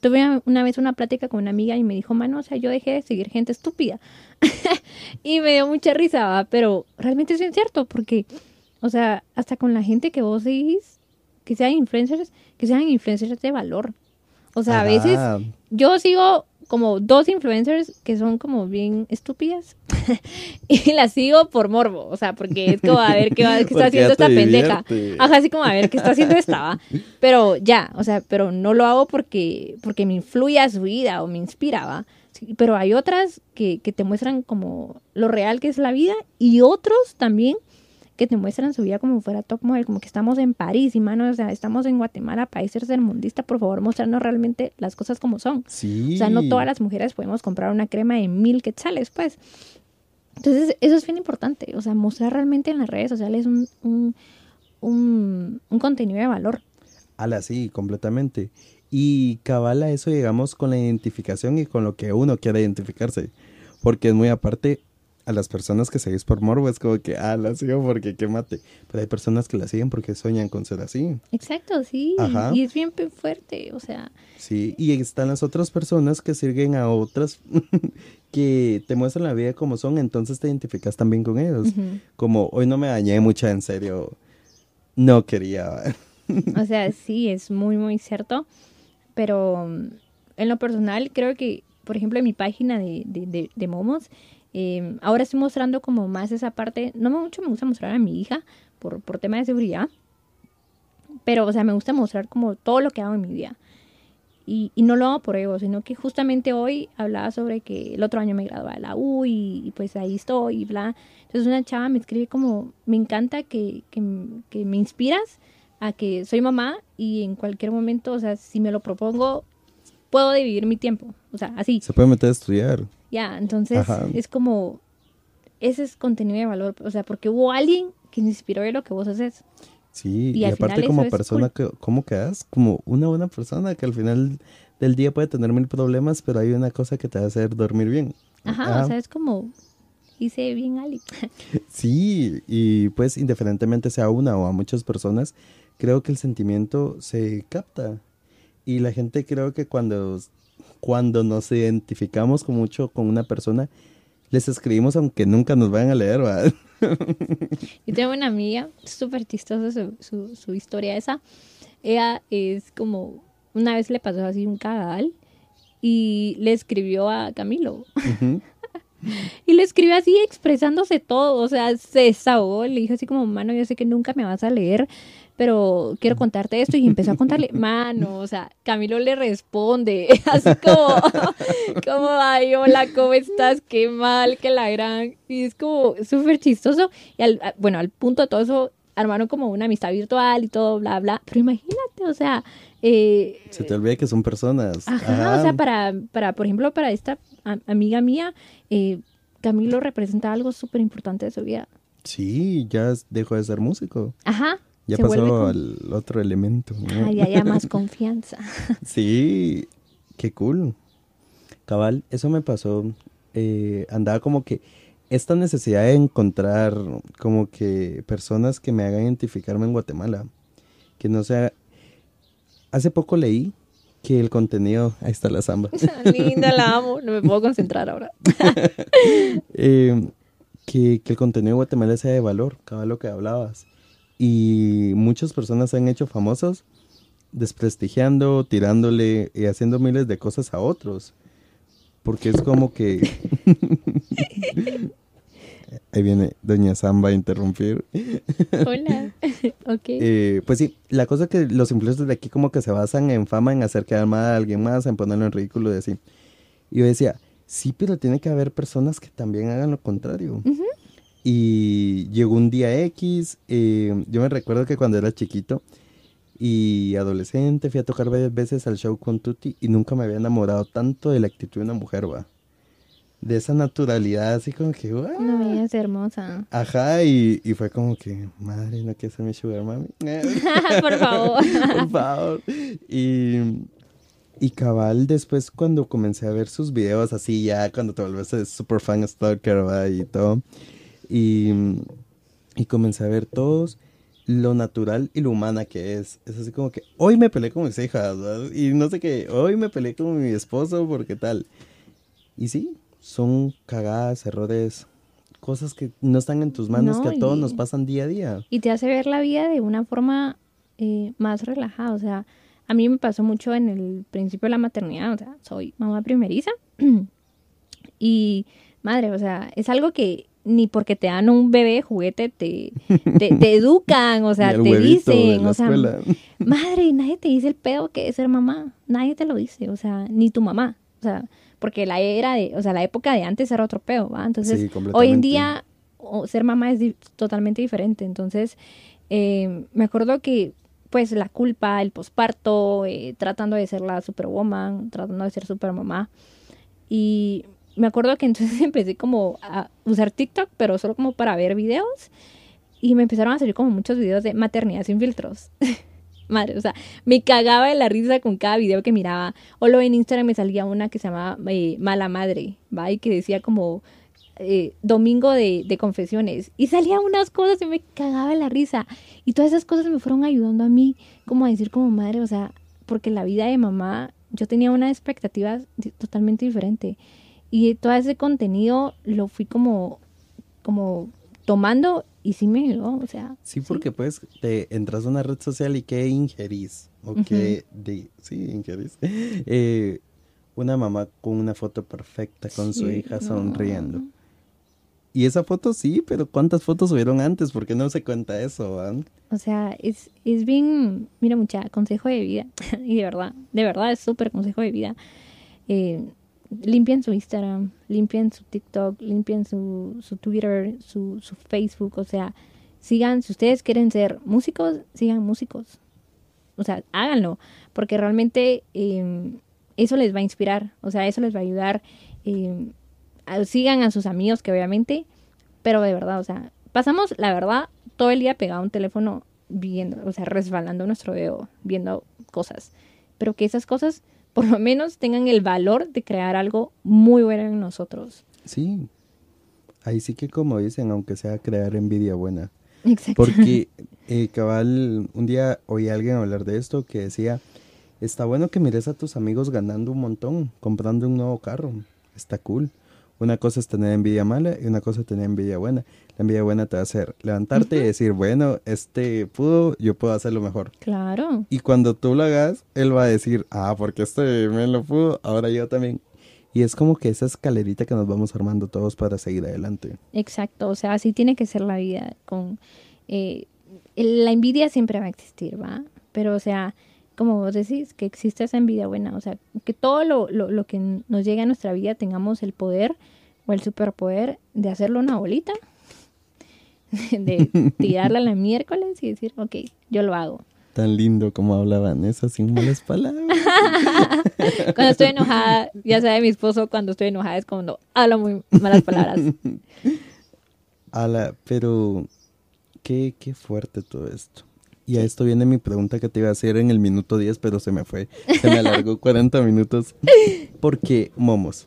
tuve una vez una plática con una amiga y me dijo, mano, o sea, yo dejé de seguir gente estúpida. y me dio mucha risa, ¿va? Pero realmente es cierto, porque, o sea, hasta con la gente que vos seguís, que sean influencers, que sean influencers de valor. O sea, a veces yo sigo como dos influencers que son como bien estúpidas y las sigo por morbo, o sea, porque es como a ver qué, qué está haciendo esta pendeja. Ajá, así como a ver qué está haciendo esta, ¿va? Pero ya, o sea, pero no lo hago porque, porque me influye a su vida o me inspiraba. pero hay otras que, que te muestran como lo real que es la vida y otros también que te muestran su vida como fuera top model, como que estamos en París y mano, o sea, estamos en Guatemala, país mundista, por favor, mostrarnos realmente las cosas como son. Sí. O sea, no todas las mujeres podemos comprar una crema de mil quetzales, pues. Entonces, eso es bien importante, o sea, mostrar realmente en las redes sociales un, un, un, un contenido de valor. Ala, sí, completamente. Y cabala eso, llegamos con la identificación y con lo que uno quiere identificarse. Porque es muy aparte, a las personas que seguís por morbo es como que, ah, la sigo porque qué mate. Pero hay personas que la siguen porque sueñan con ser así. Exacto, sí. Y es bien fuerte, o sea. Sí, y están las otras personas que siguen a otras que te muestran la vida como son, entonces te identificas también con ellos. Como hoy no me dañé mucha, en serio. No quería. o sea, sí, es muy, muy cierto. Pero en lo personal, creo que, por ejemplo, en mi página de, de, de, Momos, eh, ahora estoy mostrando como más esa parte, no mucho me gusta mostrar a mi hija por, por tema de seguridad, pero, o sea, me gusta mostrar como todo lo que hago en mi vida. Y, y, no lo hago por ego, sino que justamente hoy hablaba sobre que el otro año me gradué de la U y, pues ahí estoy y bla. Entonces una chava me escribe como, me encanta que, que, que, me inspiras a que soy mamá y en cualquier momento, o sea, si me lo propongo, puedo dividir mi tiempo. O sea, así. Se puede meter a estudiar. Ya, entonces es como, ese es contenido de valor. O sea, porque hubo alguien que inspiró de lo que vos haces. Sí, y, aparte como persona, que, ¿cómo quedas? Como una buena persona que al final del día puede tener mil problemas, pero hay una cosa que te va a hacer dormir bien. Ajá, o sea, es como, hice bien Ali. sí, y pues indiferentemente sea una o a muchas personas, creo que el sentimiento se capta. Y la gente creo que cuando, cuando nos identificamos con mucho con una persona, les escribimos aunque nunca nos vayan a leer, ¿verdad? Yo tengo una amiga, súper chistosa su, su, historia esa. Ella es como, una vez le pasó así un cagadal y le escribió a Camilo. y le escribió así expresándose todo, o sea, se desahogó, le dijo así como, mano, yo sé que nunca me vas a leer, pero quiero contarte esto y empezó a contarle, mano, o sea, Camilo le responde, así como, como, ay, hola, ¿cómo estás? Qué mal, qué la gran, y es como súper chistoso, y al, bueno, al punto de todo eso, armaron como una amistad virtual y todo, bla, bla, pero imagínate, o sea... Eh, Se te olvida que son personas. Ajá, o sea, para, para, por ejemplo, para esta amiga mía, eh, Camilo representa algo súper importante de su vida. Sí, ya dejó de ser músico. Ajá. Ya pasó al otro elemento. ¿no? ya, ya más confianza. sí, qué cool. Cabal, eso me pasó. Eh, andaba como que esta necesidad de encontrar como que personas que me hagan identificarme en Guatemala. Que no sea... Hace poco leí que el contenido... Ahí está la samba. Linda, la amo. No me puedo concentrar ahora. Eh, que, que el contenido de Guatemala sea de valor, cabal lo que hablabas y muchas personas se han hecho famosos desprestigiando, tirándole y haciendo miles de cosas a otros. Porque es como que... Ahí viene Doña Samba a interrumpir. Hola. ok. Eh, pues sí, la cosa que los influencers de aquí como que se basan en fama, en hacer quedar mal a alguien más, en ponerlo en ridículo y así. Y yo decía, sí, pero tiene que haber personas que también hagan lo contrario. Y llegó un día X, eh, yo me recuerdo que cuando era chiquito y adolescente fui a tocar varias veces al show con Tuti y nunca me había enamorado tanto de la actitud de una mujer, va. De esa naturalidad, así como que, ¡guau! No, es hermosa. Ajá, y, y, fue como que, madre, no quiero ser mi sugar mami. Por favor. Por favor. Y, y cabal, después cuando comencé a ver sus videos así, ya cuando te vuelves super fan stalker, ¿va? Y todo y, y comencé a ver todos lo natural y lo humana que es. Es así como que hoy me peleé con mis hijas y no sé qué, hoy me peleé con mi esposo porque tal. Y sí, son cagadas, errores, cosas que no están en tus manos, que a todos nos pasan día a día. Y te hace ver la vida de una forma eh, más relajada. O sea, a mí me pasó mucho en el principio de la maternidad. O sea, soy mamá primeriza. y madre, o sea, es algo que ni porque te dan un bebé juguete te, te, educan, o sea, te dicen, o sea, madre, nadie te dice el pedo que es ser mamá, nadie te lo dice, o sea, ni tu mamá, o sea, porque la era de, o sea, la época de antes era otro pedo, ¿va? Entonces, hoy en día ser mamá es totalmente diferente, entonces, eh, me acuerdo que pues la culpa, el posparto, eh, tratando de ser la superwoman, tratando de ser supermamá, y me acuerdo que entonces empecé como a usar TikTok, pero solo como para ver videos. Y me empezaron a salir como muchos videos de maternidad sin filtros. Madre, o sea, me cagaba de la risa con cada video que miraba. O luego en Instagram me salía una que se llamaba eh, Mala Madre, ¿va? Y que decía como eh, Domingo de, de, Confesiones. Y salían unas cosas y me cagaba de la risa. Y todas esas cosas me fueron ayudando a mí, como a decir como madre, o sea, porque la vida de mamá, yo tenía una expectativa totalmente diferente. Y todo ese contenido lo fui como, como tomando y sí me ayudó, o sea. Sí, porque pues te entras a una red social y qué ingerís, o qué, de, sí, ingerís, eh, una mamá con una foto perfecta con su hija no. sonriendo. Y esa foto sí, pero ¿cuántas fotos subieron antes? ¿Por qué no se cuenta eso? ah? O sea, es, es bien, mira mucha, consejo de vida. y de verdad, de verdad es súper consejo de vida. Eh, limpien su Instagram, limpien su TikTok, limpien su, su Twitter, su, su Facebook. O sea, sigan, si ustedes quieren ser músicos, sigan músicos. O sea, háganlo, porque realmente eh, eso les va a inspirar, o sea, eso les va a ayudar. eh, a- sigan a sus amigos, que obviamente, pero de verdad, o sea, pasamos, la verdad, todo el día pegado a un teléfono viendo, o sea, resbalando nuestro dedo, viendo cosas. Pero que esas cosas, por lo menos, tengan el valor de crear algo muy bueno en nosotros. Sí. Ahí sí que como dicen, aunque sea crear envidia buena. Exacto. Porque, eh, cabal, un día oí a alguien hablar de esto que decía, está bueno que mires a tus amigos ganando un montón, comprando un nuevo carro. Está cool. Una cosa es tener envidia mala y una cosa es tener envidia buena. La envidia buena te va a hacer levantarte y decir, bueno, este pudo, yo puedo hacerlo mejor. Claro. Y cuando tú lo hagas, él va a decir, ah, porque este me lo pudo, ahora yo también. Y es como que esa escalerita que nos vamos armando todos para seguir adelante. Exacto, o sea, así tiene que ser la vida. Con eh, la envidia siempre va a existir, ¿va? Pero, o sea, como vos decís, que existe esa envidia buena, o sea, que todo lo, lo, lo que nos llega a nuestra vida tengamos el poder o el superpoder de hacerlo una bolita, de tirarla a la miércoles y decir, ok, yo lo hago. Tan lindo como habla Vanessa sin malas palabras. Cuando estoy enojada, ya sabe mi esposo, cuando estoy enojada es cuando hablo muy malas palabras. Ala, pero qué, qué fuerte todo esto. Y a esto viene mi pregunta que te iba a hacer en el minuto 10, pero se me fue. Se me alargó 40 minutos. ¿Por qué momos?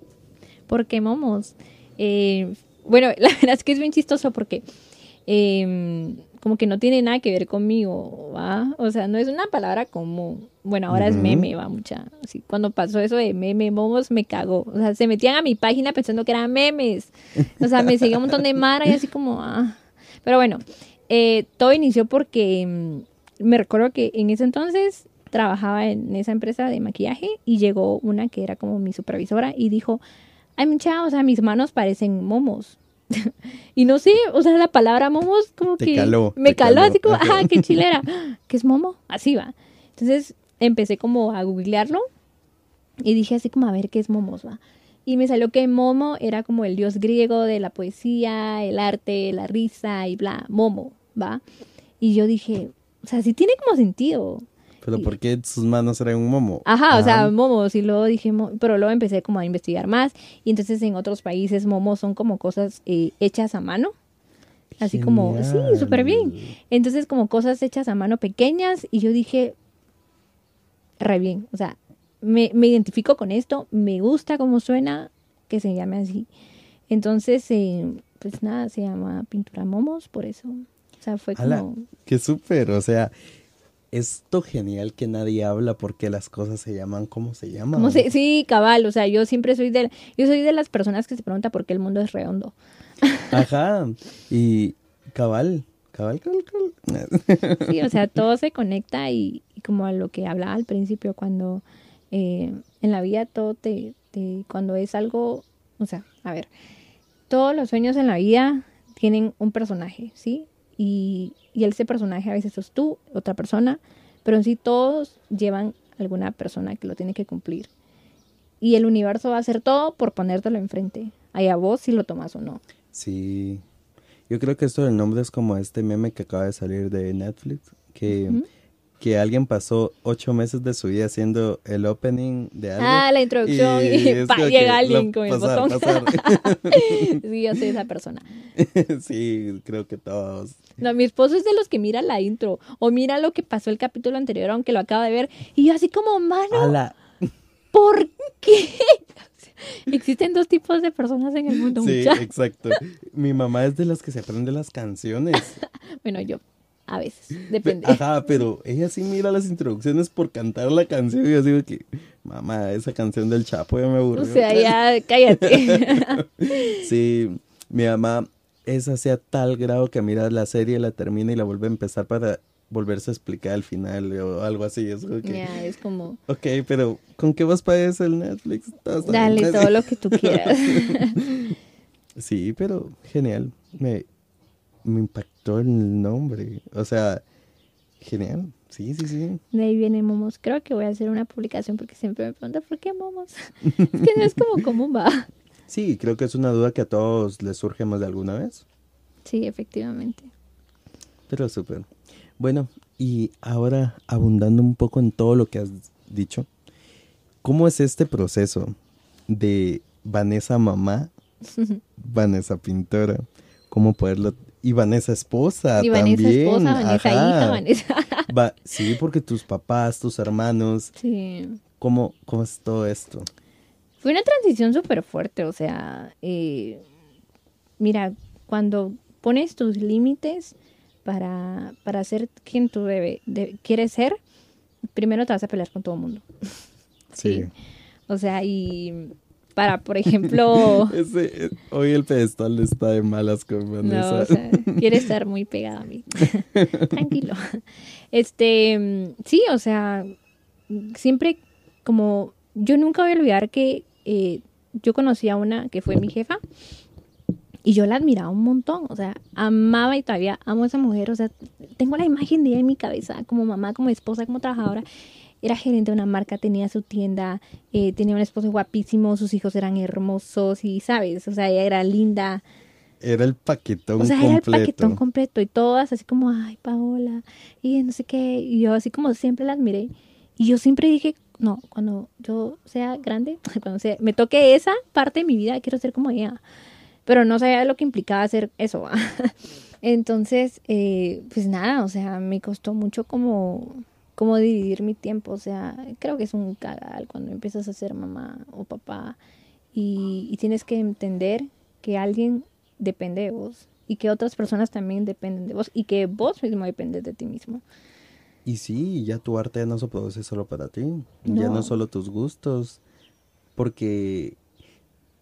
porque momos. Eh, bueno, la verdad es que es bien chistoso porque eh, como que no tiene nada que ver conmigo, ¿va? O sea, no es una palabra común. Bueno, ahora es meme, va mucha. Sí, cuando pasó eso de meme, momos, me cagó. O sea, se metían a mi página pensando que eran memes. O sea, me seguía un montón de mara y así como, ah. Pero bueno, eh, todo inició porque mm, me recuerdo que en ese entonces trabajaba en esa empresa de maquillaje y llegó una que era como mi supervisora y dijo, ay mucha, o sea, mis manos parecen momos. y no sé, o sea, la palabra momos como Te que caló, me caló, caló, así como, ajá, qué chilera. ¿Qué es momo? Así va. Entonces empecé como a googlearlo y dije así como a ver qué es momos, va. Y me salió que Momo era como el dios griego de la poesía, el arte, la risa y bla, Momo, ¿va? Y yo dije, o sea, sí tiene como sentido. ¿Pero por qué sus manos eran un momo? Ajá, o sea, momos, y luego dije, pero luego empecé como a investigar más, y entonces en otros países momos son como cosas eh, hechas a mano, así como, sí, súper bien. Entonces como cosas hechas a mano pequeñas, y yo dije, re bien, o sea, me, me identifico con esto, me gusta cómo suena, que se llame así. Entonces, eh, pues nada, se llama pintura momos, por eso. O sea, fue Ala, como... qué súper, o sea, esto genial que nadie habla porque las cosas se llaman como se llaman. Como se- sí, cabal, o sea, yo siempre soy de, yo soy de las personas que se pregunta por qué el mundo es redondo. Ajá, y cabal, cabal, cabal, cabal. Sí, o sea, todo se conecta y, y como a lo que hablaba al principio, cuando eh, en la vida todo te, te, cuando es algo, o sea, a ver, todos los sueños en la vida tienen un personaje, ¿sí? Y, y ese personaje a veces sos tú, otra persona, pero en sí todos llevan alguna persona que lo tiene que cumplir. Y el universo va a hacer todo por ponértelo enfrente. Allá vos si lo tomas o no. Sí, yo creo que esto del nombre es como este meme que acaba de salir de Netflix, que, que alguien pasó ocho meses de su vida haciendo el opening de algo. Ah, la introducción y, es pa, llega alguien con el pasar, botón. pasar. sí, yo soy esa persona. sí, creo que todos. No, mi esposo es de los que mira la intro o mira lo que pasó el capítulo anterior, aunque lo acaba de ver. Y yo así como, mano, Ala. ¿por qué? Existen dos tipos de personas en el mundo, Sí, mucha. exacto. Mi mamá es de las que se aprende las canciones. Bueno, yo, a veces, depende. Ajá, pero ella sí mira las introducciones por cantar la canción y yo digo que, mamá, esa canción del Chapo ya me aburrió. O sea, ya, cállate. Sí, mi mamá es hacia tal grado que mira la serie, la termina y la vuelve a empezar para volverse a explicar al final o algo así. Es, Ya, es como, ok, pero ¿con qué vas para eso el Netflix? Dale todo lo que tú quieras. Sí, pero genial. Me, me impactó el nombre. O sea, genial. Sí, sí, sí. De ahí viene Momos. Creo que voy a hacer una publicación porque siempre me preguntan por qué Momos. es que no es como común, va. Sí, creo que es una duda que a todos les surge más de alguna vez. Sí, efectivamente. Pero súper. Bueno, y ahora abundando un poco en todo lo que has dicho, ¿cómo es este proceso de Vanessa mamá, Vanessa pintora? ¿Cómo poderlo? Y Vanessa esposa y Vanessa también. esposa, Vanessa ajá. hija, Vanessa. Va- sí, porque tus papás, tus hermanos, sí. ¿cómo, cómo es todo esto? Fue una transición súper fuerte, o sea, eh, mira, cuando pones tus límites para, para ser quien tú debe, de- quieres ser, primero te vas a pelear con todo el mundo. Sí. O sea, y para, por ejemplo, Ese, eh, hoy el pedestal está de malas con Vanessa. no, o sea, quiere estar muy pegada a mí. Tranquilo. Este, mm, sí, o sea, siempre como, yo nunca voy a olvidar que eh, yo conocí a una que fue mi jefa y yo la admiraba un montón, o sea, amaba y todavía amo a esa mujer, o sea, tengo la imagen de ella en mi cabeza, como mamá, como esposa, como trabajadora. Era gerente de una marca, tenía su tienda, eh, tenía un esposo guapísimo, sus hijos eran hermosos y, ¿sabes? O sea, ella era linda. Era el paquetón O sea, completo. era el paquetón completo y todas así como, ay, Paola, y no sé qué. Y yo así como siempre la admiré. Y yo siempre dije, no, cuando yo sea grande, cuando sea, me toque esa parte de mi vida, quiero ser como ella. Pero no sabía lo que implicaba hacer eso. Entonces, eh, pues nada, o sea, me costó mucho como, como dividir mi tiempo. O sea, creo que es un cagal cuando empiezas a ser mamá o papá y, y tienes que entender que alguien depende de vos y que otras personas también dependen de vos y que vos mismo dependes de ti mismo. Y sí, ya tu arte ya no se produce solo para ti, ya no solo tus gustos, porque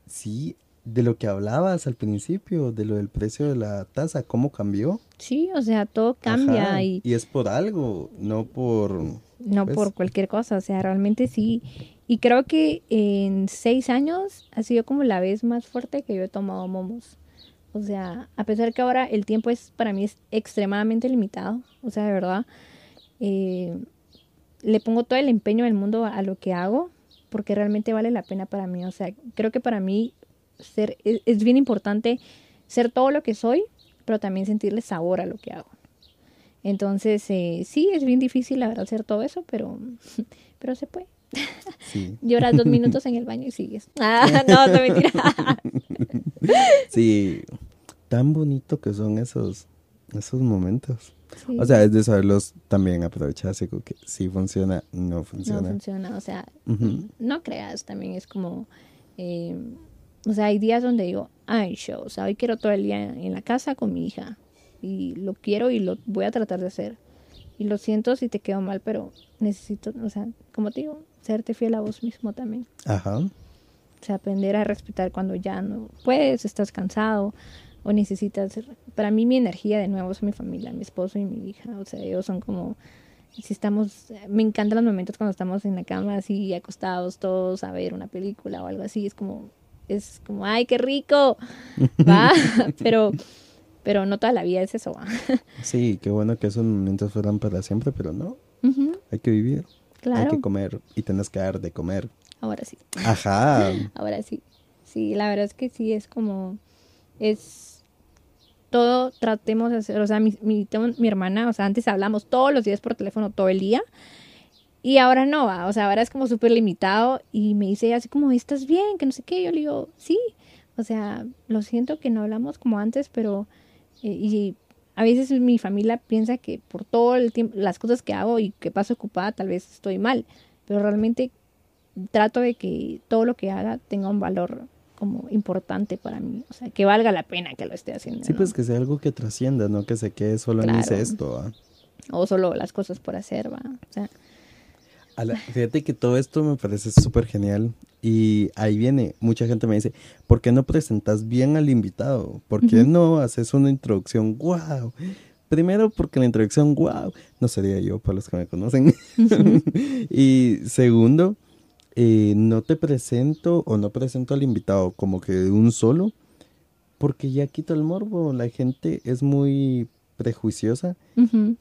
sí, de lo que hablabas al principio, de lo del precio de la taza, cómo cambió. Sí, o sea, todo cambia Ajá, y es por algo, no por... no pues. por cualquier cosa, o sea, realmente sí. Y creo que en seis años ha sido como la vez más fuerte que yo he tomado momos. O sea, a pesar que ahora el tiempo es para mí es extremadamente limitado, o sea, de verdad, eh, le pongo todo el empeño del mundo a, a lo que hago porque realmente vale la pena para mí. O sea, creo que para mí ser, es, es bien importante ser todo lo que soy, pero también sentirle sabor a lo que hago. Entonces, eh, sí, es bien difícil, la verdad, hacer todo eso, pero, pero se puede. Sí, Lloras dos minutos en el baño y sigues. Ah, no, no mentira. sí, tan bonito que son esos, esos momentos. Sí. O sea, es de saberlos también aprovechar, así como que si funciona, no no funciona. funciona, o sea, no creas, también es como, eh, o sea, hay días donde digo, ay, show, o sea, hoy quiero todo el día en la casa con mi hija y lo quiero y lo voy a tratar de hacer. Y lo siento si te quedo mal, pero necesito, o sea, como te digo, serte fiel a vos mismo también. Ajá. O sea, aprender a respetar cuando ya no puedes, estás cansado o necesitas... Para mí mi energía de nuevo es mi familia, mi esposo y mi hija. O sea, ellos son como... Si estamos... Me encantan los momentos cuando estamos en la cama así acostados todos a ver una película o algo así. Es como... Es como, ¡ay, qué rico! Va, pero... Pero no toda la vida es eso, va. Sí, qué bueno que esos momentos fueran para siempre, pero no, hay que vivir, hay que comer y tenés que dar de comer. ahora sí. Ajá. Ahora sí. Sí, la verdad es que sí, es como, es, todo tratemos de hacer, o sea, mi, mi, mi hermana, o sea, antes hablamos todos los días por teléfono todo el día y ahora no va, o sea, ahora es como súper limitado y me dice así como, ¿estás bien? Que no sé qué, yo le digo, sí, o sea, lo siento que no hablamos como antes, pero, eh, y a veces mi familia piensa que por todo el tiempo, las cosas que hago y que paso ocupada, tal vez estoy mal, pero realmente trato de que todo lo que haga tenga un valor como importante para mí, o sea, que valga la pena que lo esté haciendo. Sí, ¿no? pues que sea algo que trascienda, no que se quede solo en Claro. hice esto. O solo las cosas por hacer, va. O sea, A la- fíjate que todo esto me parece súper genial. Y ahí viene, mucha gente me dice, ¿por qué no presentas bien al invitado? ¿Por qué no haces una introducción? ¡Wow! primero porque la introducción, wow, no sería yo para los que me conocen. y segundo, eh, no te presento o no presento al invitado como que de un solo, porque ya quito el morbo. La gente es muy prejuiciosa.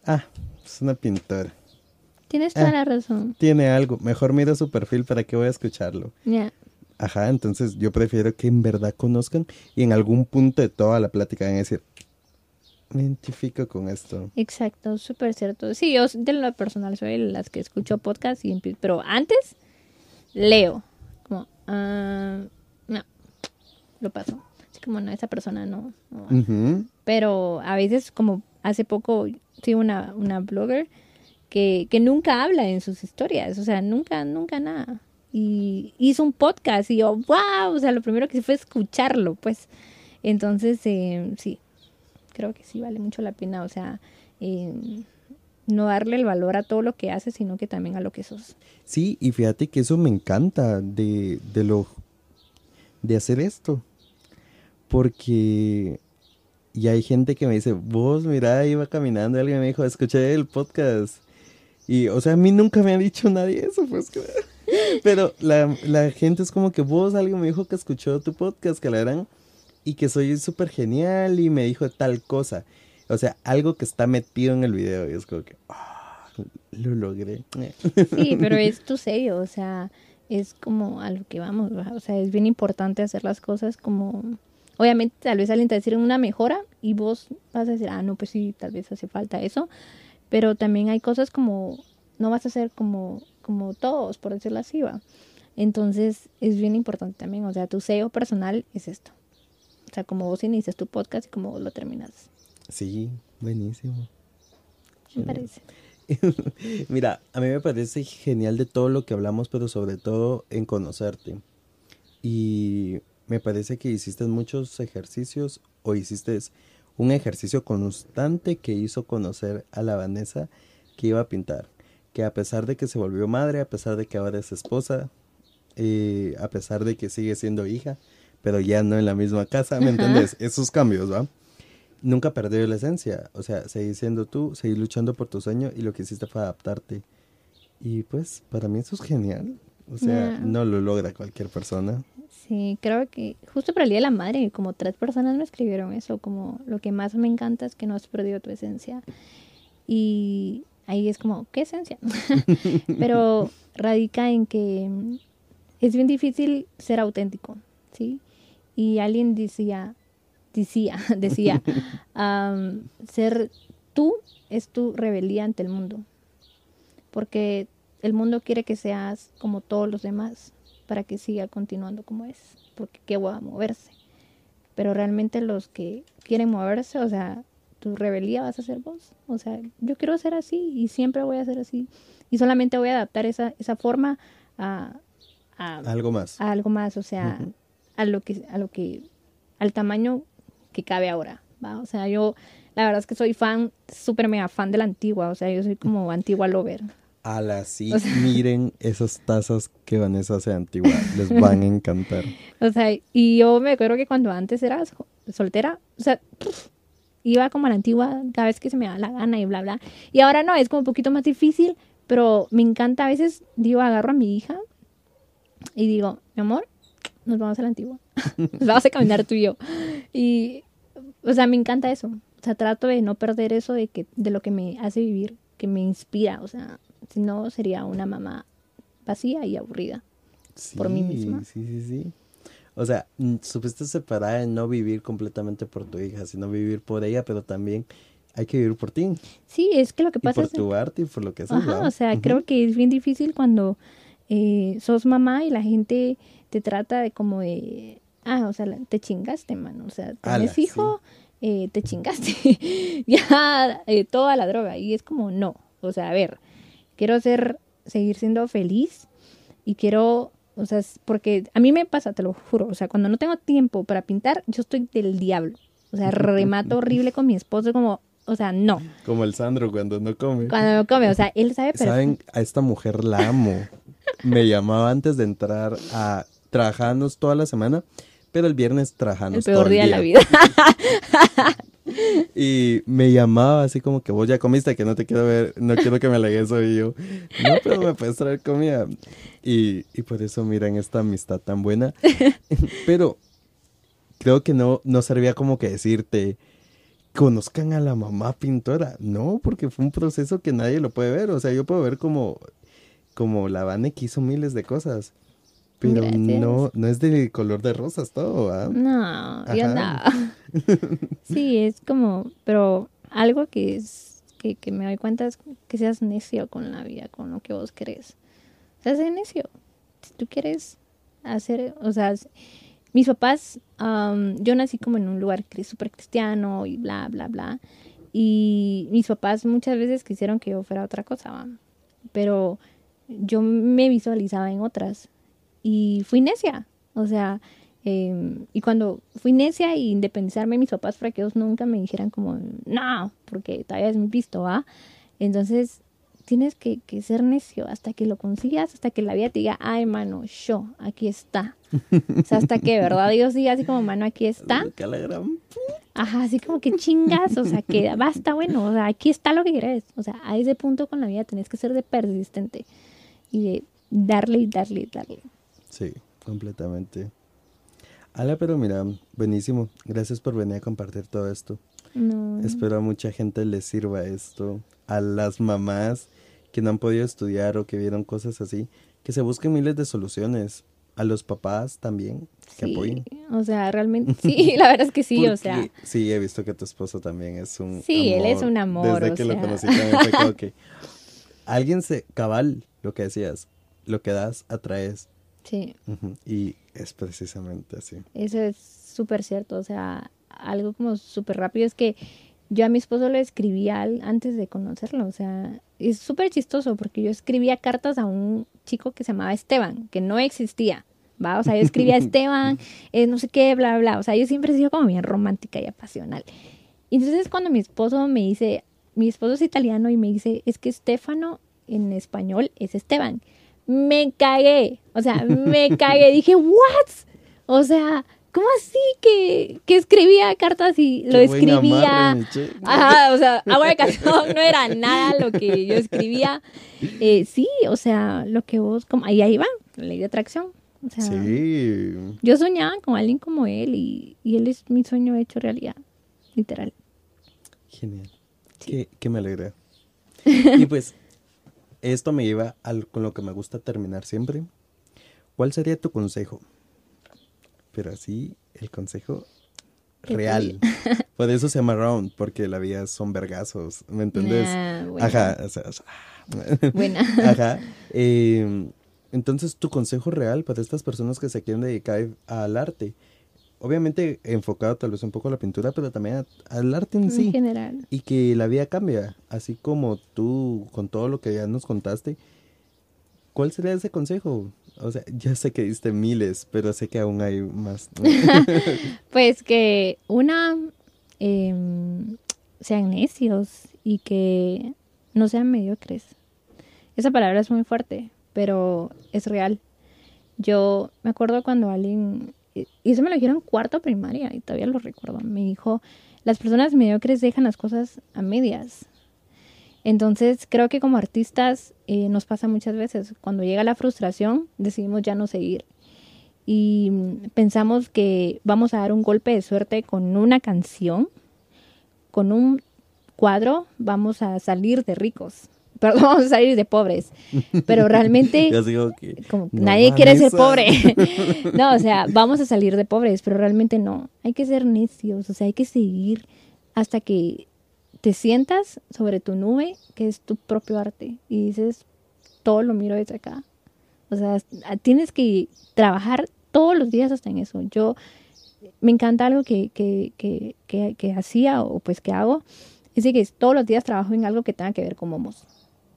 Ah, es una pintora. Tienes toda ah, la razón. Tiene algo. Mejor mira su perfil para que voy a escucharlo. Ya. Ajá, entonces yo prefiero que en verdad conozcan y en algún punto de toda la plática van a decir, me identifico con esto. Exacto, súper cierto. Sí, yo de lo personal soy las que escucho podcast, y pero antes leo. Como, ah, no, lo paso. Así como, no, esa persona no. Pero a veces, como hace poco, sí, una, una blogger que, nunca habla en sus historias, o sea, nunca, nunca nada. Y hizo un podcast y yo, wow, o sea, lo primero que hice fue escucharlo, pues. Entonces, eh, sí, creo que sí vale mucho la pena, o sea, eh, no darle el valor a todo lo que haces, sino que también a lo que sos. Sí, y fíjate que eso me encanta de, de lo de hacer esto. Porque y hay gente que me dice, vos, mira, iba caminando y alguien me dijo, escuché el podcast. Y, o sea, a mí nunca me ha dicho nadie eso, pues. Pero la, la gente es como que vos, alguien me dijo que escuchó tu podcast, que la eran y que soy súper genial y me dijo tal cosa. O sea, algo que está metido en el video y es como que, ah, lo logré. Sí, pero es tu sello, o sea, es como a lo que vamos, o sea, es bien importante hacer las cosas como, obviamente tal vez alguien te decir una mejora y vos vas a decir, ah, no, pues sí, tal vez hace falta eso, pero también hay cosas como, no vas a ser como, como todos, por decirlo así, va. Entonces es bien importante también, o sea, tu sello personal es esto. O sea, como vos inicias tu podcast y como vos lo terminas. Sí, buenísimo. Me parece. Mira, a mí me parece genial de todo lo que hablamos, pero sobre todo en conocerte. Y me parece que hiciste muchos ejercicios o hiciste un ejercicio constante que hizo conocer a la Vanessa que iba a pintar. Que a pesar de que se volvió madre, a pesar de que ahora es esposa, eh, a pesar de que sigue siendo hija, pero ya no en la misma casa, ¿me entiendes? Esos cambios, ¿va? Nunca perdió la esencia, o sea, seguir siendo tú, seguir luchando por tu sueño y lo que hiciste fue adaptarte. Y pues para mí eso es genial, o sea, no lo logra cualquier persona. Sí, creo que justo para el Día de la Madre, como tres personas me escribieron eso, como lo que más me encanta es que no has perdido tu esencia. Y ahí es como, ¿qué esencia? Pero radica en que es bien difícil ser auténtico, ¿sí? y alguien decía, decía, decía, ser tú es tu rebeldía ante el mundo, porque el mundo quiere que seas como todos los demás para que siga continuando como es, porque qué va a moverse. Pero realmente los que quieren moverse, o sea, tu rebeldía vas a ser vos. O sea, yo quiero ser así y siempre voy a ser así. Y solamente voy a adaptar esa, esa forma a, algo más. A algo más, o sea, a lo que, a lo que, al tamaño que cabe ahora, ¿va? O sea, yo, la verdad es que soy fan, súper mega fan de la antigua, o sea, yo soy como antigua lover. A la sí, miren esas tazas que Vanessa hace antigua, les van a encantar. o sea, y yo me acuerdo que cuando antes era soltera, o sea, iba como a la antigua cada vez que se me da la gana y bla, bla. Y ahora no, es como un poquito más difícil, pero me encanta a veces, digo, agarro a mi hija y digo, mi amor, nos vamos a la antigua. nos vamos a caminar tú y yo. Y, o sea, me encanta eso. O sea, trato de no perder eso de, que, de lo que me hace vivir, que me inspira. O sea, si no, sería una mamá vacía y aburrida por mí misma. Sí, sí, sí. O sea, supiste separar en no vivir completamente por tu hija, sino vivir por ella, pero también hay que vivir por ti. Sí, es que lo que pasa y por tu arte y por lo que haces. Ajá, o sea, creo que es bien difícil cuando eh, sos mamá y la gente te trata de como de, ah, o sea, te chingaste, mano, o sea, tienes hijo, eh, te chingaste, ya eh, toda la droga, y es como, no, o sea, a ver, quiero ser, seguir siendo feliz y quiero, o sea, porque a mí me pasa, te lo juro, o sea, cuando no tengo tiempo para pintar, yo estoy del diablo, o sea, remato horrible con mi esposo, como, o sea, no. Como el Sandro cuando no come. Cuando no come, o sea, él sabe pero Saben, a esta mujer la amo. Me llamaba antes de entrar a trabajamos toda la semana, pero el viernes trabajamos el peor día, de la vida. y me llamaba así como que vos ya comiste, que no te quiero ver, no quiero que me alegues hoy. yo, no, pero me puedes traer comida. Y, y por eso miran esta amistad tan buena. pero creo que no, no servía como que decirte, conozcan a la mamá pintora. No, porque fue un proceso que nadie lo puede ver. O sea, yo puedo ver como, como la Vane que hizo miles de cosas. Pero no, no es de color de rosas todo, ¿ah? No, ya no. sí, es como, pero algo que es, que, que, me doy cuenta es que seas necio con la vida, con lo que vos querés. Seas necio. Si tú quieres hacer, o sea, mis papás, yo nací como en un lugar súper cristiano y bla, bla, bla. Y mis papás muchas veces quisieron que yo fuera otra cosa, pero yo me visualizaba en otras y fui necia. O sea, em, y cuando fui necia y independizarme de mis papás para que ellos nunca me dijeran como, no, porque todavía es mi visto, ¿va? Entonces, tienes que, que, ser necio hasta que lo consigas, hasta que la vida te diga, ay, mano, yo, aquí está. o sea, hasta que, ¿verdad? Dios diga así como, mano, aquí está. Ajá, así como que chingas, o sea, que basta, bueno, o sea, aquí está lo que quieres. O sea, a ese punto con la vida tenés que ser de persistente y de darle y darle y darle. Sí, completamente. Ala, pero mira, buenísimo. Gracias por venir a compartir todo esto. No. Espero a mucha gente les sirva esto. A las mamás que no han podido estudiar o que vieron cosas así, que se busquen miles de soluciones. A los papás también, que apoyen. O sea, realmente, sí, la verdad es que sí, o sea. Sí, he visto que tu esposo también es un Sí, él es un amor, Desde que lo conocí también fue como que... Alguien se... Cabal, lo que decías, lo que das, atraes. Sí. Y es precisamente así. Eso es súper cierto. O sea, algo como súper rápido es que yo a mi esposo lo escribía antes de conocerlo. O sea, es súper chistoso porque yo escribía cartas a un chico que se llamaba Esteban, que no existía. ¿va? O sea, yo escribía Esteban, eh, no sé qué, bla, bla. O sea, yo siempre he sido como bien romántica y apasional. Entonces cuando mi esposo me dice, mi esposo es italiano y me dice, es que Estefano en español es Esteban me cagué. O sea, me cagué. Dije, ¿what? O sea, ¿cómo así que, que escribía cartas y lo escribía? Ajá, o sea, agua de cazón no era nada lo que yo escribía. Eh, sí, o sea, lo que vos, como, ahí, ahí va, la ley de atracción. O sea, sí. Yo soñaba con alguien como él y, y él es mi sueño hecho realidad, literal. Genial. Sí. Qué, me alegra. y pues, esto me lleva al, con lo que me gusta terminar siempre. ¿Cuál sería tu consejo? Pero así, el consejo real. Por eso se llama round, porque la vida son vergazos, ¿me entendés? Ah, Ajá, o sea, Buena. Ajá. Em, entonces, tu consejo real para estas personas que se quieren dedicar al arte, obviamente enfocado tal vez un poco a la pintura, pero también al arte en, sí. En general. Y que la vida cambia, así como tú con todo lo que ya nos contaste. ¿Cuál sería ese consejo? O sea, ya sé que diste miles, pero sé que aún hay más. pues que una, em, sean necios y que no sean mediocres. Esa palabra es muy fuerte, pero es real. Yo me acuerdo cuando alguien y eso me lo dijeron cuarto primaria y todavía lo recuerdo. Me dijo, las personas mediocres dejan las cosas a medias. Entonces creo que como artistas eh, nos pasa muchas veces. Cuando llega la frustración decidimos ya no seguir. Y pensamos que vamos a dar un golpe de suerte con una canción, con un cuadro, vamos a salir de ricos perdón, vamos a salir de pobres. Pero realmente, como nadie quiere ser pobre. no, o sea, vamos a salir de pobres, pero realmente no. Hay que ser necios, o sea, hay que seguir hasta que te sientas sobre tu nube, que es tu propio arte, y dices, todo lo miro desde acá. O sea, tienes que trabajar todos los días hasta en eso. Yo, me encanta algo que, que, que, que, que hacía o pues que hago, es que todos los días trabajo en algo que tenga que ver con momos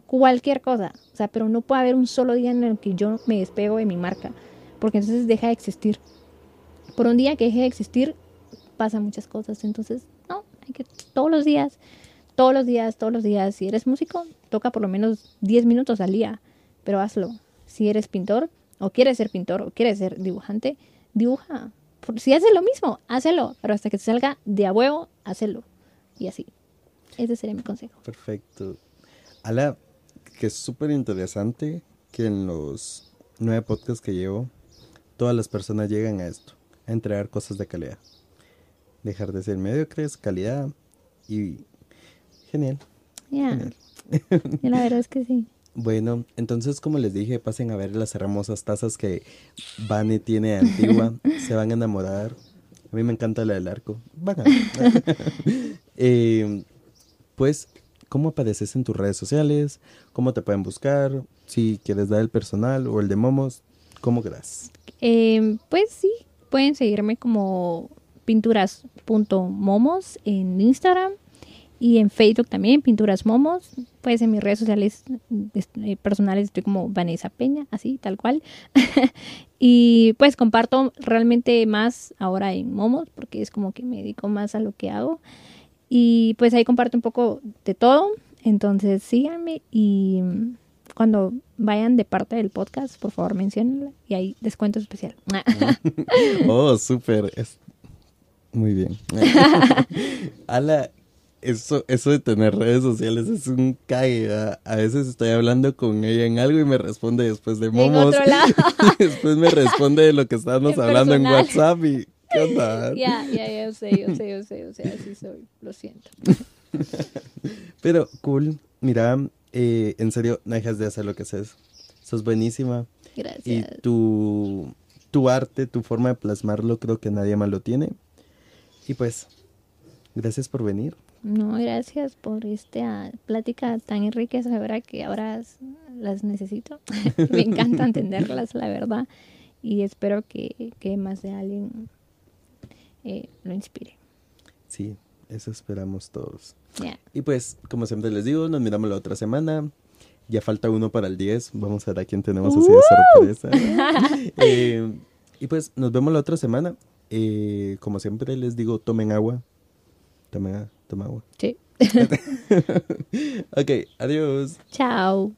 cualquier cosa, o sea, pero no puede haber un solo día en el que yo me despego de mi marca, porque entonces deja de existir. Por un día que deje de existir, pasan muchas cosas, entonces, no, hay que todos los días, todos los días, todos los días, si eres músico, toca por lo menos 10 minutos al día, pero hazlo. Si eres pintor, o quieres ser pintor, o quieres ser dibujante, dibuja. si haces lo mismo, hazlo, pero hasta que te salga de a huevo, hazlo. y así. Ese sería mi consejo. Perfecto. Ala, que es súper interesante que en los nueve podcasts que llevo, todas las personas llegan a esto, a entregar cosas de calidad. Dejar de ser mediocres, calidad y genial. Genial. la verdad es que sí. Bueno, entonces como les dije, pasen a ver las hermosas tazas que Vane tiene de antigua. Se van a enamorar. A mí me encanta la del arco. Van a ver. Eh, pues, ¿cómo apareces en tus redes sociales? ¿Cómo te pueden buscar? Si quieres dar el personal o el de momos, ¿cómo querás? Eh, pues sí, pueden seguirme como pinturas.momos en Instagram y en Facebook también, Pinturas Momos. Pues en mis redes sociales eh, personales estoy como Vanessa Peña, así, tal cual. y pues comparto realmente más ahora en Momos porque es como que me dedico más a lo que hago. Y pues ahí comparto un poco de todo. Entonces síganme y mm, cuando vayan de parte del podcast, por favor menciónenla y hay descuento especial. Oh, súper. Es... Muy bien. Ala, eso, eso de tener redes sociales es un cague. A veces estoy hablando con ella en algo y me responde después de en momos. otro lado. después me responde de lo que estábamos En hablando en. WhatsApp y ¿qué onda? Ya, ya, ya, yo sé, yo sé, yo sé, yo sé, así soy, lo siento. Pero cool. Mira, eh, en serio, no dejas de hacer lo que haces. Sos buenísima. Y Gracias. tu, tu arte, tu forma de plasmarlo, creo que nadie más lo tiene. Y pues, gracias por venir. No, gracias por esta plática tan enriquecedora que ahora las necesito. Me encanta entenderlas, la verdad. Y espero que, que más de alguien eh, lo inspire. Sí, eso esperamos todos. Y pues, como siempre les digo, nos miramos la otra semana. Ya falta uno para el 10. Vamos a ver a quién tenemos así de sorpresa. Eh, y pues, nos vemos la otra semana. Eh, como siempre les digo, tomen agua. Tomen, tomen agua. Sí. Ok, adiós. Chao.